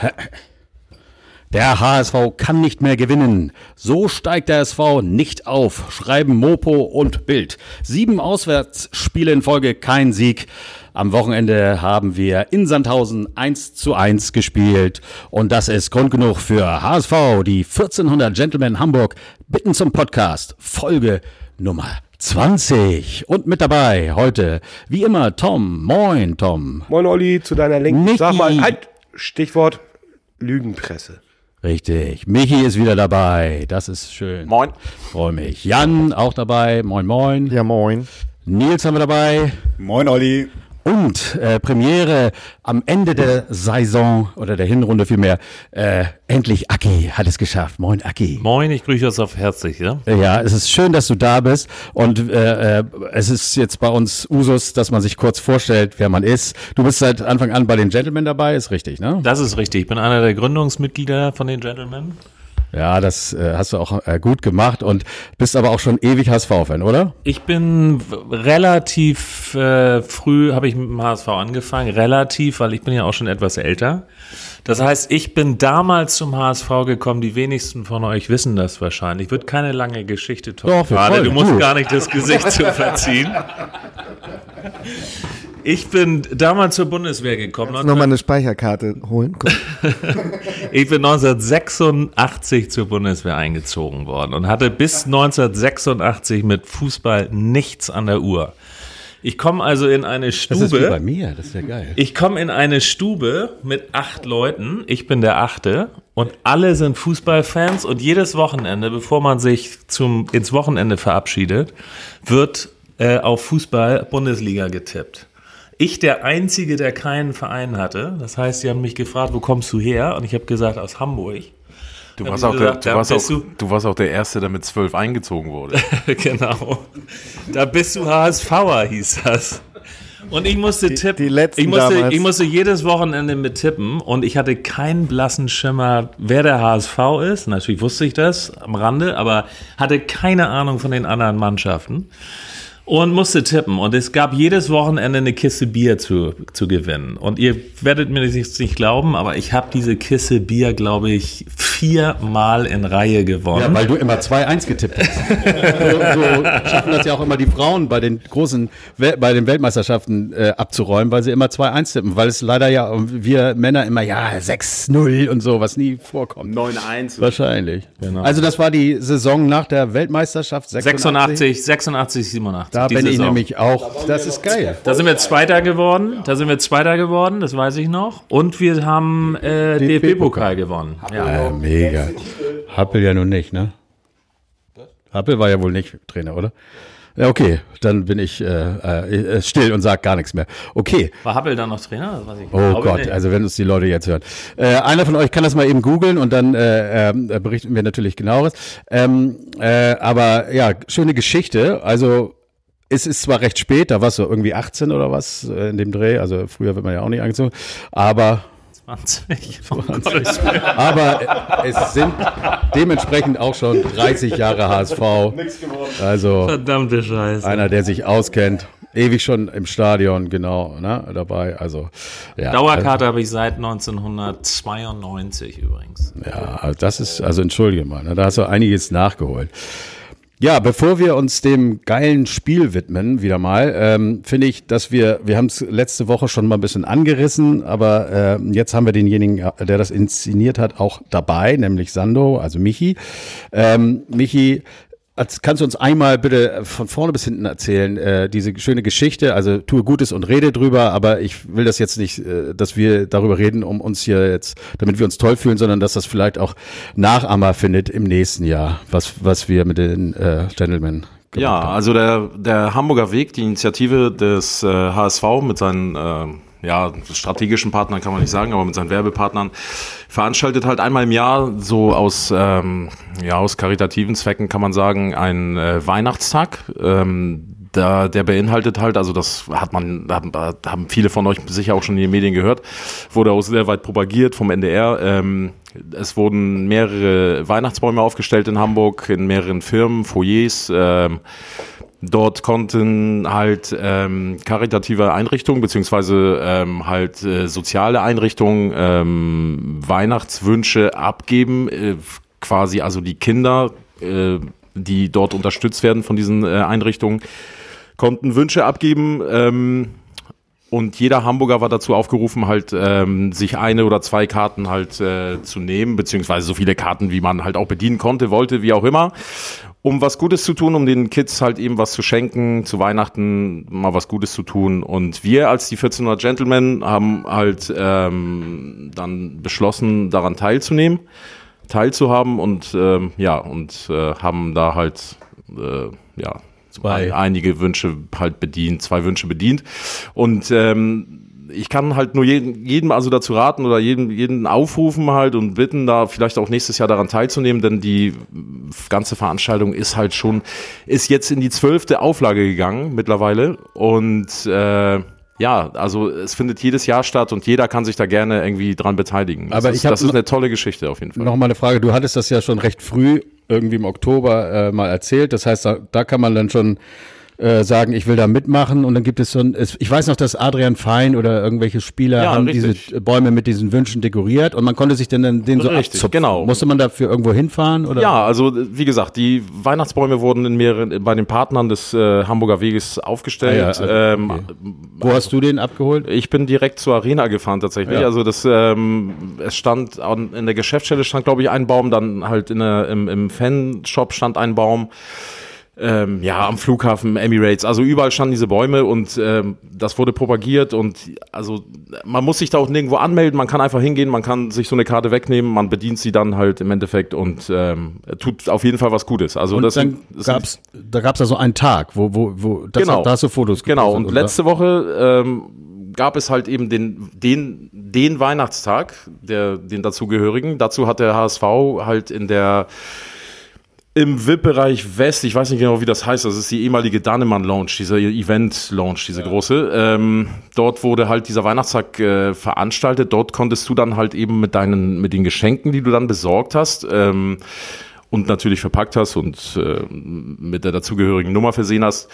Der HSV kann nicht mehr gewinnen. So steigt der SV nicht auf, schreiben Mopo und Bild. Sieben Auswärtsspiele in Folge, kein Sieg. Am Wochenende haben wir in Sandhausen 1 zu 1 gespielt. Und das ist Grund genug für HSV, die 1400 Gentlemen Hamburg bitten zum Podcast. Folge Nummer 20. Und mit dabei heute, wie immer, Tom. Moin, Tom. Moin, Olli, zu deiner Linken. Sag mal, halt, Stichwort Lügenpresse. Richtig. Michi ist wieder dabei. Das ist schön. Moin. Freue mich. Jan auch dabei. Moin, moin. Ja, moin. Nils haben wir dabei. Moin Olli. Und äh, Premiere am Ende der Saison oder der Hinrunde vielmehr. Äh, endlich Aki hat es geschafft. Moin Aki. Moin, ich grüße euch auf herzlich, ja? Ja, es ist schön, dass du da bist. Und äh, äh, es ist jetzt bei uns Usus, dass man sich kurz vorstellt, wer man ist. Du bist seit Anfang an bei den Gentlemen dabei, ist richtig, ne? Das ist richtig. Ich bin einer der Gründungsmitglieder von den Gentlemen. Ja, das äh, hast du auch äh, gut gemacht und bist aber auch schon ewig HSV-Fan, oder? Ich bin relativ äh, früh, habe ich mit dem HSV angefangen. Relativ, weil ich bin ja auch schon etwas älter. Das heißt, ich bin damals zum HSV gekommen. Die wenigsten von euch wissen das wahrscheinlich. Wird keine lange Geschichte, Tom. Doch, Gerade. Du musst gar nicht das Gesicht zu verziehen. Ich bin damals zur Bundeswehr gekommen. Nochmal eine Speicherkarte holen. Guck. Ich bin 1986 zur Bundeswehr eingezogen worden und hatte bis 1986 mit Fußball nichts an der Uhr. Ich komme also in eine Das ist wie bei Stube. mir, das ist ja geil. Ich komme in eine Stube mit acht Leuten. Ich bin der Achte und alle sind Fußballfans und jedes Wochenende, bevor man sich zum ins Wochenende verabschiedet, wird äh, auf Fußball Bundesliga getippt. Ich der Einzige, der keinen Verein hatte. Das heißt, sie haben mich gefragt, wo kommst du her? Und ich habe gesagt, aus Hamburg. Du warst, auch der, gesagt, du, da warst auch, du- du warst auch der Erste, der mit zwölf eingezogen wurde. genau. Da bist du HSVer, hieß das. Und ich musste tippen. die letzten ich, musste, damals. ich musste jedes Wochenende mit tippen und ich hatte keinen blassen Schimmer, wer der HSV ist. Natürlich wusste ich das am Rande, aber hatte keine Ahnung von den anderen Mannschaften. Und musste tippen. Und es gab jedes Wochenende eine Kiste Bier zu, zu gewinnen. Und ihr werdet mir das jetzt nicht glauben, aber ich habe diese Kiste Bier, glaube ich, viermal in Reihe gewonnen. Ja, weil du immer 2-1 getippt hast. so, so schaffen das ja auch immer die Frauen bei den großen, Wel bei den Weltmeisterschaften äh, abzuräumen, weil sie immer 2-1 tippen, weil es leider ja, wir Männer immer, ja, 6-0 und so, was nie vorkommt. 9-1. Wahrscheinlich. Genau. Also das war die Saison nach der Weltmeisterschaft 86. 86, 86, 87. Da die bin ich Saison. nämlich auch. Das ist geil. Da sind wir Zweiter geworden. Da sind wir Zweiter geworden, das weiß ich noch. Und wir haben äh, DFB-Pokal gewonnen. Ja. Äh, mega. Happel ja nun nicht, ne? Happel war ja wohl nicht Trainer, oder? Ja, okay, dann bin ich äh, äh, still und sag gar nichts mehr. Okay. War Happel dann noch Trainer? Das weiß ich Oh Glaube Gott, nicht. also wenn uns die Leute jetzt hören. Äh, einer von euch kann das mal eben googeln und dann äh, ähm, äh, berichten wir natürlich genaueres. Ähm, äh, aber ja, schöne Geschichte. Also es ist zwar recht spät, da warst du irgendwie 18 oder was äh, in dem Dreh, also früher wird man ja auch nicht angezogen, aber 20. Oh Gott, aber äh, es sind dementsprechend auch schon 30 Jahre HSV. Also verdammte Scheiße. einer, der sich auskennt, ewig schon im Stadion, genau, ne, dabei. Also ja, Dauerkarte habe ich seit 1992 übrigens. Ja, also das ist, also entschuldige mal, ne, da hast du einiges nachgeholt. Ja, bevor wir uns dem geilen Spiel widmen, wieder mal, ähm, finde ich, dass wir, wir haben es letzte Woche schon mal ein bisschen angerissen, aber äh, jetzt haben wir denjenigen, äh, der das inszeniert hat, auch dabei, nämlich Sando, also Michi. Ähm, Michi, als- kannst du uns einmal bitte von vorne bis hinten erzählen, äh, diese schöne Geschichte, also tue Gutes und rede drüber, aber ich will das jetzt nicht, äh, dass wir darüber reden, um uns hier jetzt, damit wir uns toll fühlen, sondern dass das vielleicht auch Nachahmer findet im nächsten Jahr, was, was wir mit den äh, Gentlemen gemacht Ja, also der, der Hamburger Weg, die Initiative des äh, HSV mit seinen äh, ja, strategischen Partnern kann man nicht sagen, aber mit seinen Werbepartnern veranstaltet halt einmal im Jahr so aus, ähm, ja, aus karitativen Zwecken kann man sagen, einen äh, Weihnachtstag. Ähm, da, der beinhaltet halt, also das hat man, haben, haben viele von euch sicher auch schon in den Medien gehört, wurde auch sehr weit propagiert vom NDR. Ähm, es wurden mehrere Weihnachtsbäume aufgestellt in Hamburg, in mehreren Firmen, Foyers. Ähm, Dort konnten halt ähm, karitative Einrichtungen beziehungsweise ähm, halt äh, soziale Einrichtungen ähm, Weihnachtswünsche abgeben, äh, quasi also die Kinder, äh, die dort unterstützt werden von diesen äh, Einrichtungen, konnten Wünsche abgeben. Ähm, und jeder Hamburger war dazu aufgerufen, halt ähm, sich eine oder zwei Karten halt äh, zu nehmen, beziehungsweise so viele Karten, wie man halt auch bedienen konnte, wollte, wie auch immer um was Gutes zu tun, um den Kids halt eben was zu schenken, zu Weihnachten mal was Gutes zu tun. Und wir als die 1400 Gentlemen haben halt ähm, dann beschlossen, daran teilzunehmen, teilzuhaben und ähm, ja, und äh, haben da halt äh, ja Zwei. einige Wünsche halt bedient, zwei Wünsche bedient. Und ähm, ich kann halt nur jeden, jedem also dazu raten oder jeden, jeden aufrufen halt und bitten, da vielleicht auch nächstes Jahr daran teilzunehmen, denn die ganze Veranstaltung ist halt schon, ist jetzt in die zwölfte Auflage gegangen mittlerweile und äh, ja, also es findet jedes Jahr statt und jeder kann sich da gerne irgendwie dran beteiligen. Das Aber ist, ich das ist eine tolle Geschichte auf jeden Fall. Noch mal eine Frage. Du hattest das ja schon recht früh, irgendwie im Oktober, äh, mal erzählt. Das heißt, da, da kann man dann schon äh, sagen, ich will da mitmachen. Und dann gibt es so ein, ich weiß noch, dass Adrian Fein oder irgendwelche Spieler Ja, haben richtig. diese Bäume mit diesen Wünschen dekoriert und man konnte sich dann, dann den so Richtig, abzupfen. genau. Musste man dafür irgendwo hinfahren? Oder? Ja, also wie gesagt, die Weihnachtsbäume wurden in mehreren, bei den Partnern des äh, Hamburger Weges aufgestellt. Ah ja, also, ähm, okay. Wo hast du den abgeholt? Ich bin direkt zur Arena gefahren tatsächlich. Ja. Also das, ähm, es stand an, in der Geschäftsstelle stand glaube ich ein Baum, dann halt in der, im, im Fanshop stand ein Baum. Ähm, ja, am Flughafen Emirates, also überall standen diese Bäume und ähm, das wurde propagiert und also man muss sich da auch nirgendwo anmelden, man kann einfach hingehen, man kann sich so eine Karte wegnehmen, man bedient sie dann halt im Endeffekt und ähm, tut auf jeden Fall was Gutes. Also Und das dann das gab's, da gab's da so einen Tag, wo, wo, wo, das, Genau. da hast du Fotos Genau, und oder? letzte Woche ähm, gab es halt eben den, den, den Weihnachtstag, der, den dazugehörigen. Dazu hat der HSV halt in der im VIP-Bereich West, ich weiß nicht genau, wie das heißt, das ist die ehemalige Danemann Lounge, dieser Event Lounge, diese große. Ähm, dort wurde halt dieser Weihnachtstag äh, veranstaltet. Dort konntest du dann halt eben mit deinen, mit den Geschenken, die du dann besorgt hast, ähm, und natürlich verpackt hast und äh, mit der dazugehörigen Nummer versehen hast,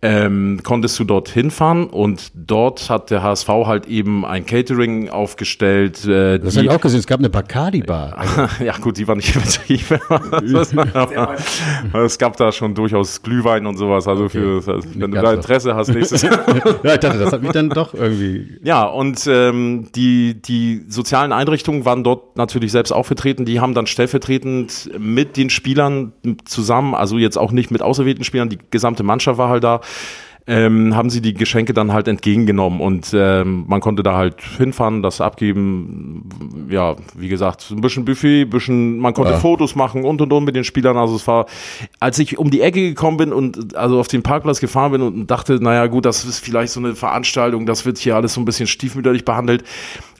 ähm, konntest du dort hinfahren und dort hat der HSV halt eben ein Catering aufgestellt. Äh, Das habe ich auch gesehen, es gab eine Bacardi-Bar. ja gut, die war nicht übertrieben. es gab da schon durchaus Glühwein und sowas. Also für, wenn du da. Interesse hast nächstes Jahr. ja, ich dachte, das hat mich dann doch irgendwie. Ja, und ähm, die, die sozialen Einrichtungen waren dort natürlich selbst auch vertreten. Die haben dann stellvertretend mit den Spielern zusammen, also jetzt auch nicht mit auserwählten Spielern, die gesamte Mannschaft war halt da, ähm, haben sie die Geschenke dann halt entgegengenommen und ähm, man konnte da halt hinfahren, das abgeben. Ja, wie gesagt, ein bisschen Buffet, ein bisschen, man konnte Ja. Fotos machen und und und mit den Spielern. Also es war, als ich um die Ecke gekommen bin und also auf den Parkplatz gefahren bin und dachte, naja gut, das ist vielleicht so eine Veranstaltung, das wird hier alles so ein bisschen stiefmütterlich behandelt.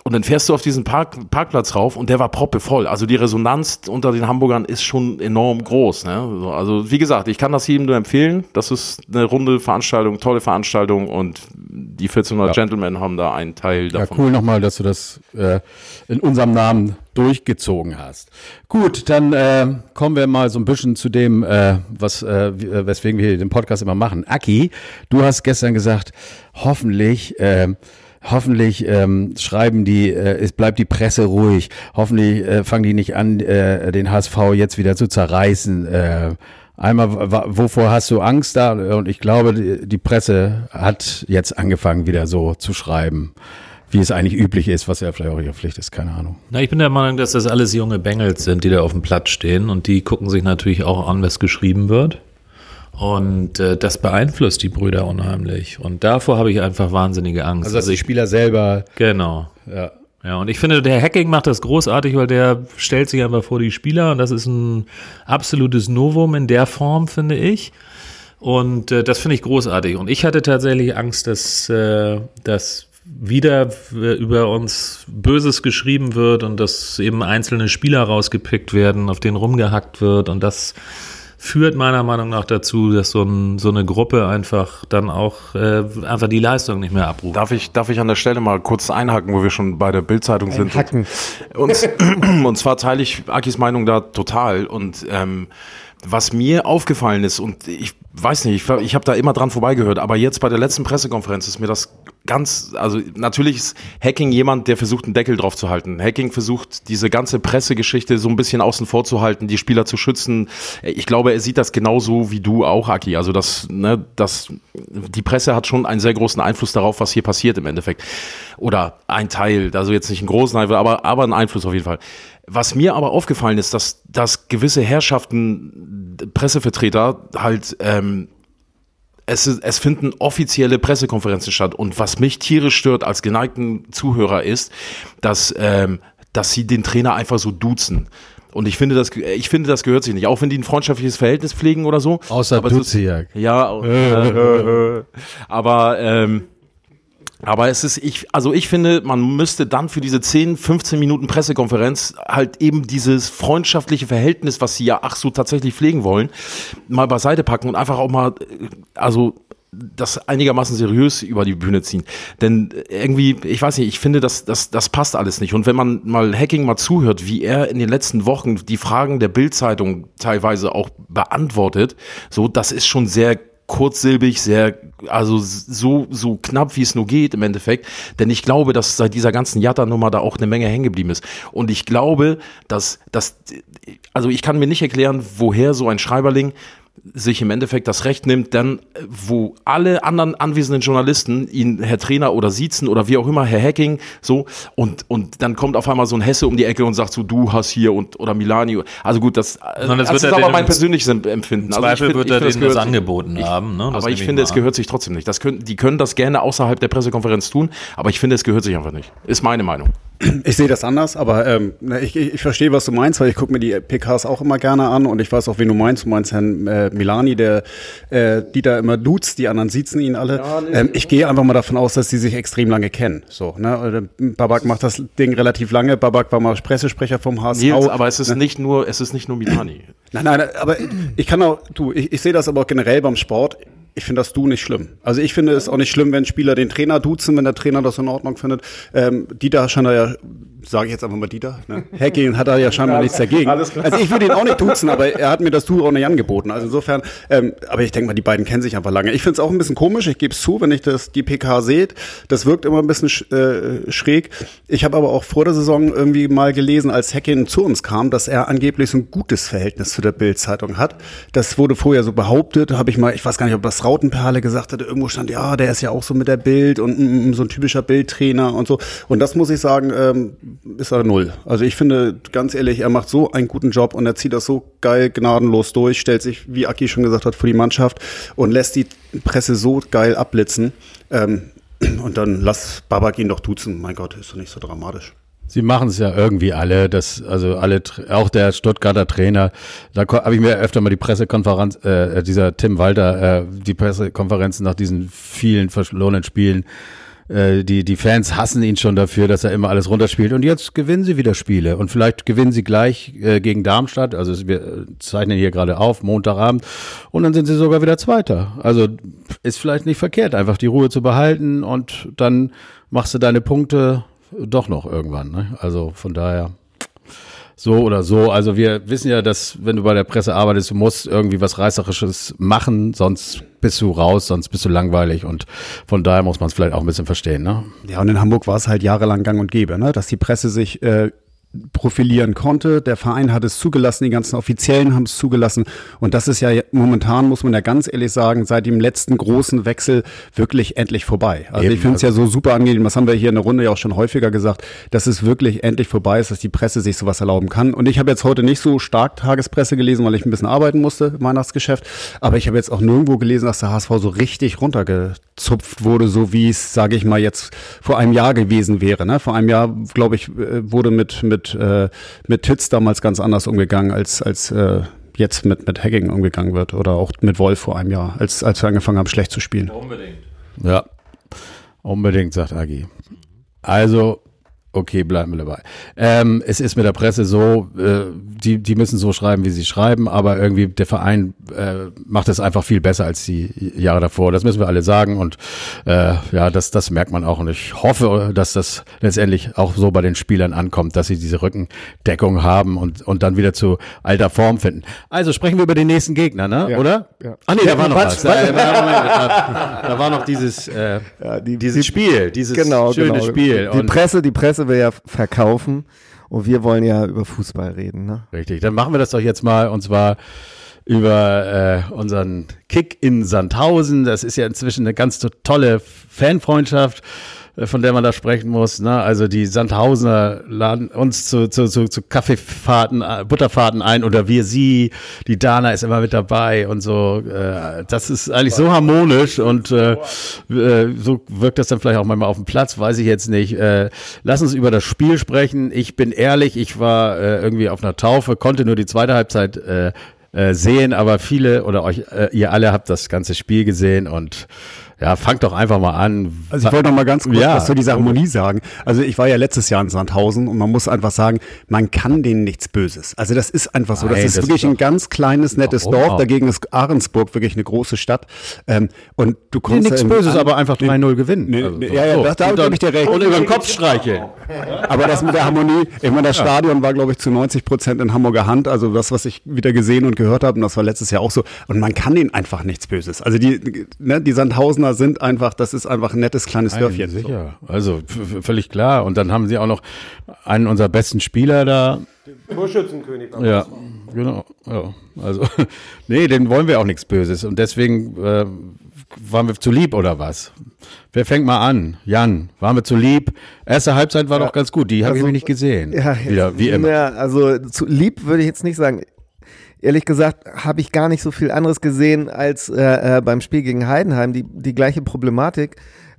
Und dann fährst du auf diesen Park, Parkplatz rauf und der war proppevoll. Also die Resonanz unter den Hamburgern ist schon enorm groß. Ne? So, Also wie gesagt, ich kann das jedem nur empfehlen. Das ist eine runde Veranstaltung, tolle Veranstaltung und die 1400 Ja. Gentlemen haben da einen Teil Ja, davon. cool nochmal, dass du das äh, in unserem Namen durchgezogen hast. Gut, dann äh, kommen wir mal so ein bisschen zu dem, äh, was, äh, äh, weswegen wir hier den Podcast immer machen. Aki, du hast gestern gesagt, hoffentlich, äh, hoffentlich ähm, schreiben die, äh, es bleibt die Presse ruhig. Hoffentlich äh, fangen die nicht an, äh, den HSV jetzt wieder zu zerreißen. Äh, Einmal, wovor hast du Angst da? Und ich glaube, die, die Presse hat jetzt angefangen, wieder so zu schreiben, wie es eigentlich üblich ist, was ja vielleicht auch ihre Pflicht ist, keine Ahnung. Na, ich bin der Meinung, dass das alles junge Bengels sind, die da auf dem Platz stehen und die gucken sich natürlich auch an, was geschrieben wird. Und äh, das beeinflusst die Brüder unheimlich. Und davor habe ich einfach wahnsinnige Angst. Also, dass die Spieler selber, genau. ja. Ja, und ich finde, der Hacking macht das großartig, weil der stellt sich einfach vor die Spieler und das ist ein absolutes Novum in der Form, finde ich. Und äh, das finde ich großartig. Und ich hatte tatsächlich Angst, dass, äh, dass wieder äh, über uns Böses geschrieben wird und dass eben einzelne Spieler rausgepickt werden, auf denen rumgehackt wird. Und das führt meiner Meinung nach dazu, dass so, ein, so eine Gruppe einfach dann auch äh, einfach die Leistung nicht mehr abruft. Darf ich, darf ich an der Stelle mal kurz einhaken, wo wir schon bei der Bildzeitung sind? Hacken. Und, und zwar teile ich Akis Meinung da total. Und ähm, was mir aufgefallen ist, und ich weiß nicht, ich, ich habe da immer dran vorbeigehört, aber jetzt bei der letzten Pressekonferenz ist mir das ganz, also natürlich ist Hacking jemand, der versucht, einen Deckel drauf zu halten. Hacking versucht, diese ganze Pressegeschichte so ein bisschen außen vor zu halten, die Spieler zu schützen. Ich glaube, er sieht das genauso wie du auch, Aki. Also das, ne, das, die Presse hat schon einen sehr großen Einfluss darauf, was hier passiert im Endeffekt. Oder ein Teil, also jetzt nicht einen großen Einfluss, aber, aber einen Einfluss auf jeden Fall. Was mir aber aufgefallen ist, dass, dass gewisse Herrschaften, Pressevertreter halt, ähm, es, es finden offizielle Pressekonferenzen statt. Und was mich tierisch stört als geneigten Zuhörer ist, dass, ähm, dass sie den Trainer einfach so duzen. Und ich finde, das, ich finde, das gehört sich nicht. Auch wenn die ein freundschaftliches Verhältnis pflegen oder so. Außer Duziak. Ja, äh, aber ähm, aber es ist, ich, also ich finde, man müsste dann für diese 10, 15 Minuten Pressekonferenz halt eben dieses freundschaftliche Verhältnis, was sie ja ach so tatsächlich pflegen wollen, mal beiseite packen und einfach auch mal, äh, also das einigermaßen seriös über die Bühne ziehen. Denn irgendwie, ich weiß nicht, ich finde, das, das, das passt alles nicht. Und wenn man mal Hacking mal zuhört, wie er in den letzten Wochen die Fragen der Bild-Zeitung teilweise auch beantwortet, so, das ist schon sehr kurzsilbig, sehr, also so, so knapp wie es nur geht im Endeffekt. Denn ich glaube, dass seit dieser ganzen Jatta-Nummer da auch eine Menge hängen geblieben ist. Und ich glaube, dass, dass, also ich kann mir nicht erklären, woher so ein Schreiberling sich im Endeffekt das Recht nimmt, dann, wo alle anderen anwesenden Journalisten ihn Herr Trainer oder siezen oder wie auch immer, Herr Hacking, so, und, und dann kommt auf einmal so ein Hesse um die Ecke und sagt so, du hast hier und, oder Milani. Also gut, das, Sondern das das ist er aber mein persönliches Empfinden. Im Also Zweifel ich find- wird er das denen das sich- angeboten ich, haben. Ne? Das aber ich finde, es gehört sich trotzdem nicht. Das können, die können das gerne außerhalb der Pressekonferenz tun, aber ich finde, es gehört sich einfach nicht. Ist meine Meinung. Ich sehe das anders, aber ähm, ich, ich, verstehe, was du meinst, weil ich gucke mir die PKs auch immer gerne an und ich weiß auch, wen du meinst. Du meinst Herrn äh, Milani, der äh, die da immer duzt, die anderen siezen ihn alle. ähm, ich gehe einfach mal davon aus, dass die sich extrem lange kennen. So, ne? Äh, Babak macht das Ding relativ lange. Babak war mal Pressesprecher vom HSV. Nils, aber es ist nicht nur, es ist nicht nur Milani. Nein, nein, aber ich kann auch, du, ich, ich sehe das aber auch generell beim Sport. Ich finde das Du nicht schlimm. Also ich finde es auch nicht schlimm, wenn Spieler den Trainer duzen, wenn der Trainer das in Ordnung findet. Ähm, Dieter scheint da ja, sage ich jetzt einfach mal Dieter, ne? Hacking hat da ja scheinbar nichts dagegen. Also ich würde ihn auch nicht duzen, aber er hat mir das Du auch nicht angeboten. Also insofern, ähm, aber ich denke mal, die beiden kennen sich einfach lange. Ich finde es auch ein bisschen komisch, ich gebe es zu, wenn ich das die PK sehe, das wirkt immer ein bisschen sch, äh, schräg. Ich habe aber auch vor der Saison irgendwie mal gelesen, als Hacking zu uns kam, dass er angeblich so ein gutes Verhältnis zu der Bild-Zeitung hat. Das wurde vorher so behauptet, habe ich mal, ich weiß gar nicht, ob das Rautenperle gesagt hatte, irgendwo stand, ja, der ist ja auch so mit der Bild und mm, mm, so ein typischer Bildtrainer und so. Und das muss ich sagen, ähm, ist er null. Also ich finde, ganz ehrlich, er macht so einen guten Job und er zieht das so geil gnadenlos durch, stellt sich, wie Aki schon gesagt hat, vor die Mannschaft und lässt die Presse so geil abblitzen. Ähm, und dann lass Babak ihn doch duzen. Mein Gott, ist doch nicht so dramatisch. Sie machen es ja irgendwie alle, das, also alle, auch der Stuttgarter Trainer, da habe ich mir öfter mal die Pressekonferenz, äh, dieser Tim Walter, äh, die Pressekonferenzen nach diesen vielen verlorenen Spielen, äh, die, die Fans hassen ihn schon dafür, dass er immer alles runterspielt. Und jetzt gewinnen sie wieder Spiele. Und vielleicht gewinnen sie gleich äh, gegen Darmstadt, also wir äh, zeichnen hier gerade auf, Montagabend. Und dann sind sie sogar wieder Zweiter. Also ist vielleicht nicht verkehrt, einfach die Ruhe zu behalten. Und dann machst du deine Punkte doch noch irgendwann. Ne? Also von daher so oder so. Also wir wissen ja, dass wenn du bei der Presse arbeitest, du musst irgendwie was Reißerisches machen, sonst bist du raus, sonst bist du langweilig und von daher muss man es vielleicht auch ein bisschen verstehen. Ne? Ja, und in Hamburg war es halt jahrelang gang und gäbe, ne? dass die Presse sich äh, profilieren konnte. Der Verein hat es zugelassen, die ganzen Offiziellen haben es zugelassen. Und das ist ja momentan, muss man ja ganz ehrlich sagen, seit dem letzten großen Wechsel wirklich endlich vorbei. Also Eben, ich finde es ja so super angenehm, das haben wir hier in der Runde ja auch schon häufiger gesagt, dass es wirklich endlich vorbei ist, dass die Presse sich sowas erlauben kann. Und ich habe jetzt heute nicht so stark Tagespresse gelesen, weil ich ein bisschen arbeiten musste im Weihnachtsgeschäft. Aber ich habe jetzt auch nirgendwo gelesen, dass der HSV so richtig runtergezupft wurde, so wie es, sage ich mal, jetzt vor einem Jahr gewesen wäre. Ne? Vor einem Jahr, glaube ich, äh, wurde mit, mit, äh, mit Titz damals ganz anders umgegangen, als, als äh, jetzt mit, mit Hacking umgegangen wird. Oder auch mit Wolf vor einem Jahr, als, als wir angefangen haben, schlecht zu spielen. Unbedingt. Ja, unbedingt, sagt Agi. Also, okay, bleiben wir dabei. Ähm, es ist mit der Presse so, äh, die, die müssen so schreiben, wie sie schreiben, aber irgendwie der Verein äh, macht es einfach viel besser als die Jahre davor. Das müssen wir alle sagen und äh, ja, das, das merkt man auch und ich hoffe, dass das letztendlich auch so bei den Spielern ankommt, dass sie diese Rückendeckung haben und, und dann wieder zu alter Form finden. Also sprechen wir über den nächsten Gegner, ne? Ja. oder? Ja. Ah nee, da war noch was. Äh, da, da war noch dieses, äh, Ja, die, dieses die, Spiel, dieses genau, schöne genau. Spiel. Die Und- Presse, die Presse will ja verkaufen und wir wollen ja über Fußball reden. Ne? Richtig, dann machen wir das doch jetzt mal und zwar über äh, unseren Kick in Sandhausen. Das ist ja inzwischen eine ganz to- tolle Fanfreundschaft, von der man da sprechen muss. Ne? Also die Sandhausener laden uns zu, zu, zu, zu Kaffeefahrten, äh, Butterfahrten ein oder wir sie. Die Dana ist immer mit dabei und so. Äh, das ist eigentlich so harmonisch und äh, äh, so wirkt das dann vielleicht auch manchmal auf dem Platz, weiß ich jetzt nicht. Äh, lass uns über das Spiel sprechen. Ich bin ehrlich, ich war äh, irgendwie auf einer Taufe, konnte nur die zweite Halbzeit äh, äh, sehen, aber viele oder euch, äh, ihr alle habt das ganze Spiel gesehen und ja, fangt doch einfach mal an. Also ich wollte noch mal ganz kurz Ja, was zu dieser Harmonie sagen. Also ich war ja letztes Jahr in Sandhausen und man muss einfach sagen, man kann denen nichts Böses. Also das ist einfach so. Das Nein, ist das wirklich ist ein ganz kleines, nettes Dorf. auch? Dagegen ist Ahrensburg wirklich eine große Stadt. Ähm, und du Nee, kommst nichts da im- Böses, an- aber einfach 3-0 gewinnen. Nee, Also nee, so. ja, ja, So. da- da gebe dann- ich dir recht. Und über den Kopf streicheln. Aber das mit der Harmonie, ich meine, das Stadion war, glaube ich, zu 90 Prozent in Hamburger Hand. Also das, was ich wieder gesehen und gehört habe, und das war letztes Jahr auch so. Und man kann denen einfach nichts Böses. Also die, ne, die Sandhausener sind einfach, das ist einfach ein nettes kleines Dörfchen. So. Sicher, also völlig klar. Und dann haben sie auch noch einen unserer besten Spieler da. Torschützenkönig. Ja, genau. Ja. Also, nee, den wollen wir auch nichts Böses. Und deswegen äh, waren wir zu lieb oder was? Wer fängt mal an? Jan, waren wir zu lieb? Erste Halbzeit war doch ganz gut. Die habe ich Also, nämlich nicht gesehen. Ja, Wieder, wie immer. Ja, also zu lieb würde ich jetzt nicht sagen. Ehrlich gesagt habe ich gar nicht so viel anderes gesehen als äh, äh, beim Spiel gegen Heidenheim. Die, die gleiche Problematik.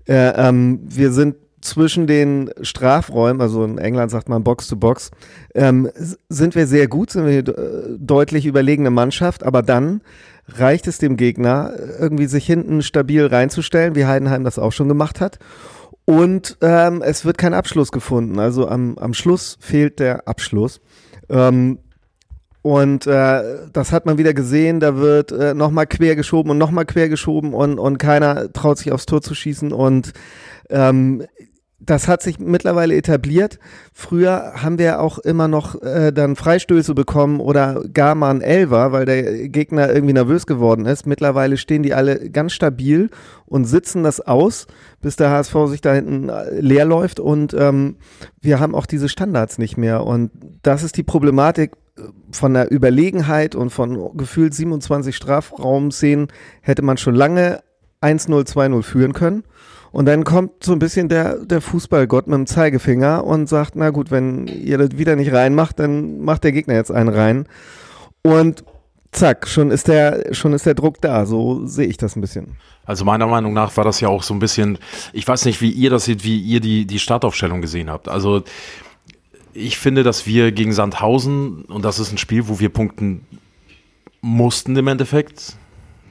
Äh, ähm, wir sind zwischen den Strafräumen, also in England sagt man Box to Box, ähm, sind wir sehr gut, sind wir äh, deutlich überlegene Mannschaft, aber dann reicht es dem Gegner, irgendwie sich hinten stabil reinzustellen, wie Heidenheim das auch schon gemacht hat. Und ähm, es wird kein Abschluss gefunden. Also am, am Schluss fehlt der Abschluss. Ähm, und äh, das hat man wieder gesehen, da wird äh, nochmal quer geschoben und nochmal quer geschoben und, und keiner traut sich aufs Tor zu schießen. Und ähm, das hat sich mittlerweile etabliert. Früher haben wir auch immer noch äh, dann Freistöße bekommen oder gar mal ein Elfer, weil der Gegner irgendwie nervös geworden ist. Mittlerweile stehen die alle ganz stabil und sitzen das aus, bis der HSV sich da hinten äh, leer läuft und ähm, wir haben auch diese Standards nicht mehr. Und das ist die Problematik von der Überlegenheit und von gefühlt 27 Strafraumszenen hätte man schon lange 1-0, 2-0 führen können. Und dann kommt so ein bisschen der, der Fußballgott mit dem Zeigefinger und sagt, na gut, wenn ihr das wieder nicht reinmacht, dann macht der Gegner jetzt einen rein. Und zack, schon ist der, schon ist der Druck da. So sehe ich das ein bisschen. Also meiner Meinung nach war das ja auch so ein bisschen, ich weiß nicht, wie ihr das seht, wie ihr die, die Startaufstellung gesehen habt. Also ich finde, dass wir gegen Sandhausen, und das ist ein Spiel, wo wir punkten mussten im Endeffekt,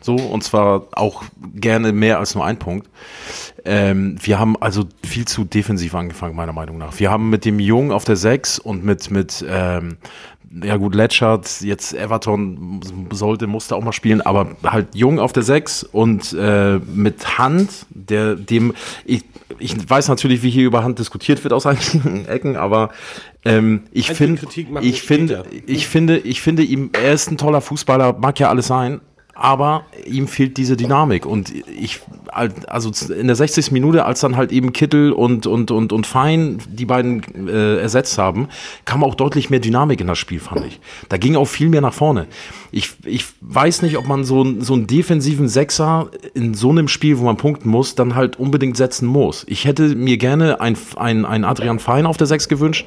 so, und zwar auch gerne mehr als nur ein Punkt. Ähm, wir haben also viel zu defensiv angefangen, meiner Meinung nach. Wir haben mit dem Jung auf der 6 und mit, mit ähm, ja gut, Letschert, jetzt Everton sollte, musste auch mal spielen, aber halt Jung auf der 6 und äh, mit Hand, der dem, ich, ich weiß natürlich, wie hier über Hand diskutiert wird aus einigen Ecken, aber ähm, ich finde, ich finde, ich finde, ich finde ihm, er ist ein toller Fußballer, mag ja alles sein, aber ihm fehlt diese Dynamik und ich, also in der 60. Minute, als dann halt eben Kittel und, und, und, und Fein die beiden äh, ersetzt haben, kam auch deutlich mehr Dynamik in das Spiel, fand ich. Da ging auch viel mehr nach vorne. Ich, ich weiß nicht, ob man so, einen- so einen defensiven Sechser in so einem Spiel, wo man punkten muss, dann halt unbedingt setzen muss. Ich hätte mir gerne ein, ein, ein Adrian Fein auf der Sechs gewünscht,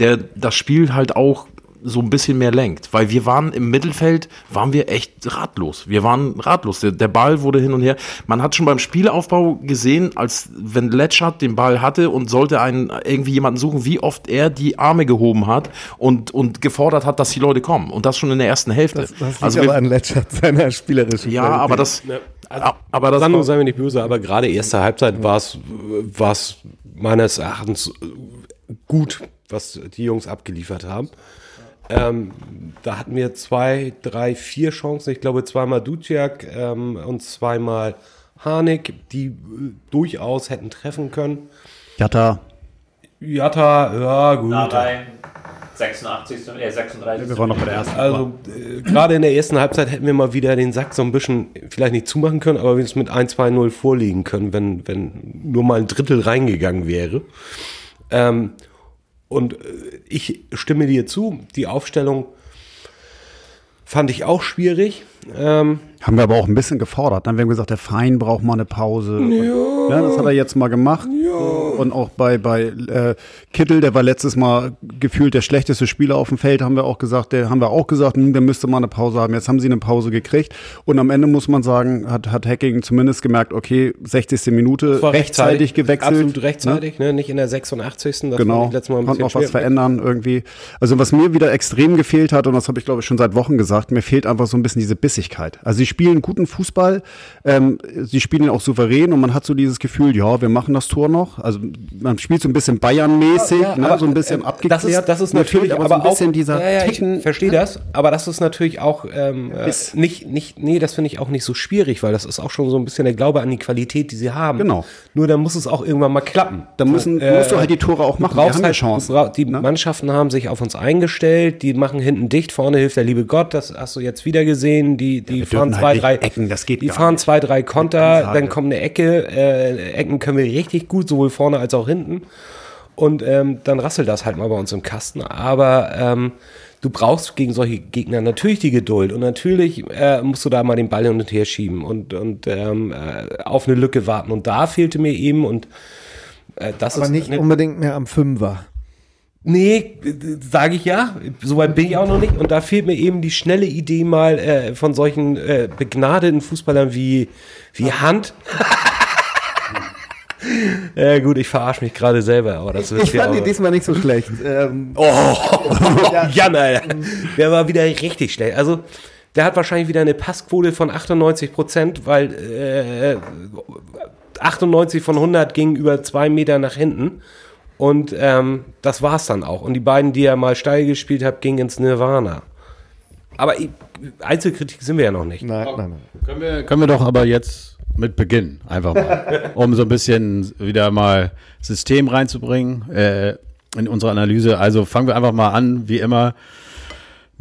der das Spiel halt auch so ein bisschen mehr lenkt, weil wir waren im Mittelfeld, waren wir echt ratlos. Wir waren ratlos. Der, der Ball wurde hin und her. Man hat schon beim Spielaufbau gesehen, als wenn Letschert den Ball hatte und sollte einen irgendwie jemanden suchen, wie oft er die Arme gehoben hat und, und gefordert hat, dass die Leute kommen. Und das schon in der ersten Hälfte. Das, das liegt also aber wir, an Letschert, seiner spielerischen ja, aber das, Also, aber das Sandro, war, sei mir nicht böse, aber gerade erste Halbzeit war es, war es meines Erachtens gut, was die Jungs abgeliefert haben. Ähm, da hatten wir zwei, drei, vier Chancen. Ich glaube zweimal Duciak ähm, und zweimal Harnik, die äh, durchaus hätten treffen können. Jatta, Jatta, ja gut. Rein 86. Äh, 36. wir waren noch bei der ersten. Also äh, gerade in der ersten Halbzeit hätten wir mal wieder den Sack so ein bisschen vielleicht nicht zumachen können, aber wir es mit 1-2-0 vorliegen können, wenn, wenn nur mal ein Drittel reingegangen wäre. Ähm, und äh, ich stimme dir zu, die Aufstellung fand ich auch schwierig. Ähm, Haben wir aber auch ein bisschen gefordert. Dann haben wir gesagt, der Verein braucht mal eine Pause. Ja. ja das hat er jetzt mal gemacht. Und auch bei, bei äh, Kittel, der war letztes Mal gefühlt der schlechteste Spieler auf dem Feld, haben wir auch gesagt, der haben wir auch gesagt, hm, der müsste mal eine Pause haben. Jetzt haben sie eine Pause gekriegt. Und am Ende muss man sagen, hat, hat Hacking zumindest gemerkt, okay, 60. Minute war rechtzeitig gewechselt. Absolut rechtzeitig, ne? nicht in der 86. Das Genau, fand ich letztes Mal ein konnte noch was verändern irgendwie. Also was mir wieder extrem gefehlt hat, und das habe ich glaube ich schon seit Wochen gesagt, mir fehlt einfach so ein bisschen diese Bissigkeit. Also sie spielen guten Fußball, ähm, sie spielen auch souverän und man hat so dieses Gefühl, ja, wir machen das Tor noch. Also man spielt so ein bisschen Bayern-mäßig, Ja, ne, aber, so ein bisschen äh, abgeklärt. Das ist, das ist natürlich fehlt aber, so ein bisschen auch, dieser ja, ja, Ticken. Ich verstehe das, aber das ist natürlich auch ähm, äh, Biss. nicht, nicht, nee, das finde ich auch nicht so schwierig, weil das ist auch schon so ein bisschen der Glaube an die Qualität, die sie haben. Genau. Nur dann muss es auch irgendwann mal klappen. Da müssen, Äh, musst du halt die Tore auch machen. Wir haben halt, ja Chancen. die ne? Mannschaften haben sich auf uns eingestellt, die machen hinten dicht, vorne hilft der liebe Gott, das hast du jetzt wieder gesehen, die, die wir fahren dürfen zwei, halt drei ecken, das geht die gar fahren nicht. zwei, drei Konter, dann kommt eine Ecke, äh, Ecken können wir richtig gut, sowohl vorne als auch hinten. Und ähm, dann rasselt das halt mal bei uns im Kasten, aber ähm, du brauchst gegen solche Gegner natürlich die Geduld. Und natürlich äh, musst du da mal den Ball hin und her schieben und, und ähm, äh, auf eine Lücke warten. Und da fehlte mir eben und äh, das Aber ist nicht unbedingt mehr am Fünfer. Nee, sage ich ja. Soweit bin ich auch noch nicht. Und da fehlt mir eben die schnelle Idee mal äh, von solchen äh, begnadeten Fußballern wie, wie Hand. ja gut, ich verarsche mich gerade selber, aber das wird Ich fand die diesmal nicht so schlecht. Ähm, Oh, Jan, Alter. Der war wieder richtig schlecht. Also, der hat wahrscheinlich wieder eine Passquote von 98 Prozent, weil äh, 98 von 100 gingen über zwei Meter nach hinten. Und ähm, das war's dann auch. Und die beiden, die er mal steil gespielt hat, gingen ins Nirvana. Aber Einzelkritik sind wir ja noch nicht. nein, nein, nein. Können wir, können wir doch aber jetzt mit beginnen, einfach mal. um so ein bisschen wieder mal System reinzubringen äh, in unsere Analyse. Also fangen wir einfach mal an, wie immer,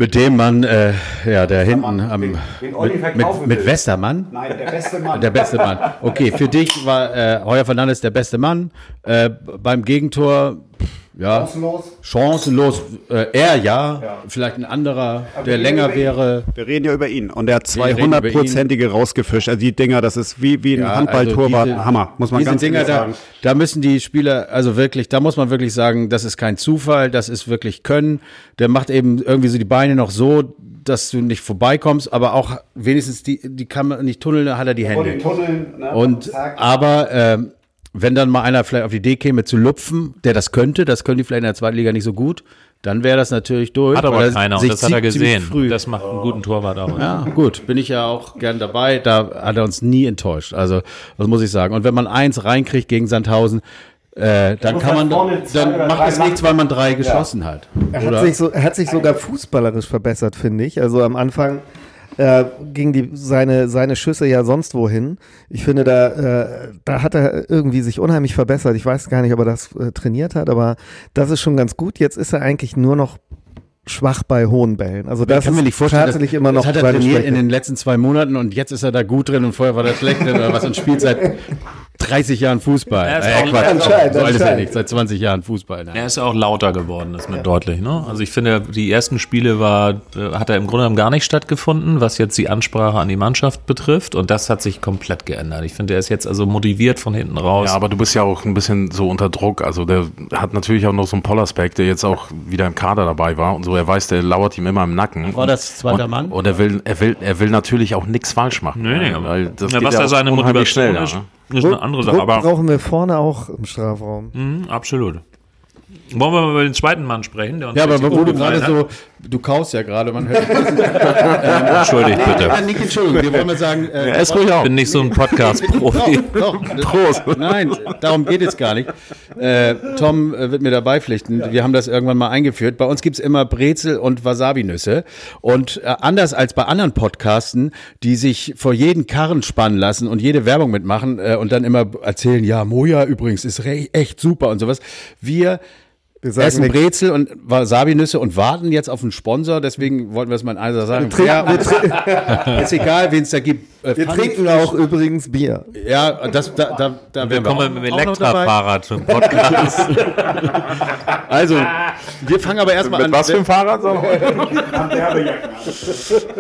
mit dem Mann, äh, ja, der hinten am, wen Olli mit, mit, mit. Westermann. Nein, der beste Mann. Der beste Mann. Okay, für dich war äh, Heuer Fernandes der beste Mann. Äh, beim Gegentor, ja, Chancenlos. chancenlos. Äh, er ja, vielleicht ein anderer, der länger wäre. Wir reden ja über ihn und der hat Wir reden über ihn. 200-prozentige rausgefischt. Also die Dinger, das ist wie, wie ein Ja, Handballtorwart. also Hammer, muss man ganz Dinger, ehrlich da, sagen. da müssen die Spieler, also wirklich, da muss man wirklich sagen, das ist kein Zufall, das ist wirklich Können. Der macht eben irgendwie so die Beine noch so, dass du nicht vorbeikommst, aber auch wenigstens die, die kann man nicht tunneln, da hat er die Hände. Tunneln, ne, Und aber ähm, wenn dann mal einer vielleicht auf die Idee käme zu lupfen, der das könnte, das können die vielleicht in der zweiten Liga nicht so gut, dann wäre das natürlich durch. Hat aber er keiner und das hat er gesehen. Früh. Das macht einen guten Torwart aus. Ja, gut, bin ich ja auch gern dabei. Da hat er uns nie enttäuscht. Also, das muss ich sagen. Und wenn man eins reinkriegt gegen Sandhausen, äh, dann kann man, dann macht es nichts, weil man drei geschossen hat. Er hat, sich so, er hat sich sogar fußballerisch verbessert, finde ich. Also am Anfang äh, ging die, seine, seine Schüsse ja sonst wohin. Ich finde, da, äh, da hat er irgendwie sich unheimlich verbessert. Ich weiß gar nicht, ob er das äh, trainiert hat, aber das ist schon ganz gut. Jetzt ist er eigentlich nur noch schwach bei hohen Bällen. Also das Ich kann mir nicht vorstellen, tatsächlich immer noch das hat er trainiert Schwäche. in den letzten zwei Monaten und jetzt ist er da gut drin und vorher war er schlecht drin oder was und spielt seit 30 Jahren Fußball. Er ist Äh, auch- Quatsch, Anscheinend, so alt ist er nicht, seit 20 Jahren Fußball. Nein. Er ist auch lauter geworden, ist mir deutlich. Ne? Also ich finde, die ersten Spiele war, äh, hat er im Grunde genommen gar nicht stattgefunden, was jetzt die Ansprache an die Mannschaft betrifft. Und das hat sich komplett geändert. Ich finde, er ist jetzt also motiviert von hinten raus. Ja, aber du bist ja auch ein bisschen so unter Druck. Also der hat natürlich auch noch so einen Pollersbeck, der jetzt auch wieder im Kader dabei war und so. Er weiß, der lauert ihm immer im Nacken. War das zweiter und, Mann? Und er will, er will, er will natürlich auch nichts falsch machen. Nee, nee, weil das ja, geht was ja da auch seine Motivation schnell, ist, ja, ne? Ist eine andere Sache. Druck Aber brauchen wir vorne auch im Strafraum. Mhm, absolut. Wollen wir mal über den zweiten Mann sprechen? Der uns Ja, aber wo du gerade so, du kaust ja gerade, man hört. ähm, Entschuldigt bitte. Ja, nicht Entschuldigung, wir wollen mal sagen. Äh, Er ist ruhig Ich auch. bin nicht so ein Podcast-Profi. Doch, Prost. Nein, darum geht es gar nicht. Äh, Tom äh, wird mir dabei pflichten. Wir haben das irgendwann mal eingeführt. Bei uns gibt's immer Brezel und Wasabi-Nüsse. Und äh, anders als bei anderen Podcasten, die sich vor jeden Karren spannen lassen und jede Werbung mitmachen äh, und dann immer erzählen, ja, Moja übrigens ist echt super und sowas. Wir Wir sagen essen. Brezel und Wasabi-Nüsse und warten jetzt auf einen Sponsor. Deswegen wollten wir es mal in einer sagen. Ja, ist egal, wen es da gibt. Äh, Wir trinken auch übrigens Bier. ja, das, da, da, da Wir kommen mit dem. Elektrafahrrad zum Podcast. Also, wir fangen aber erstmal an. Mit was für ein Fahrrad?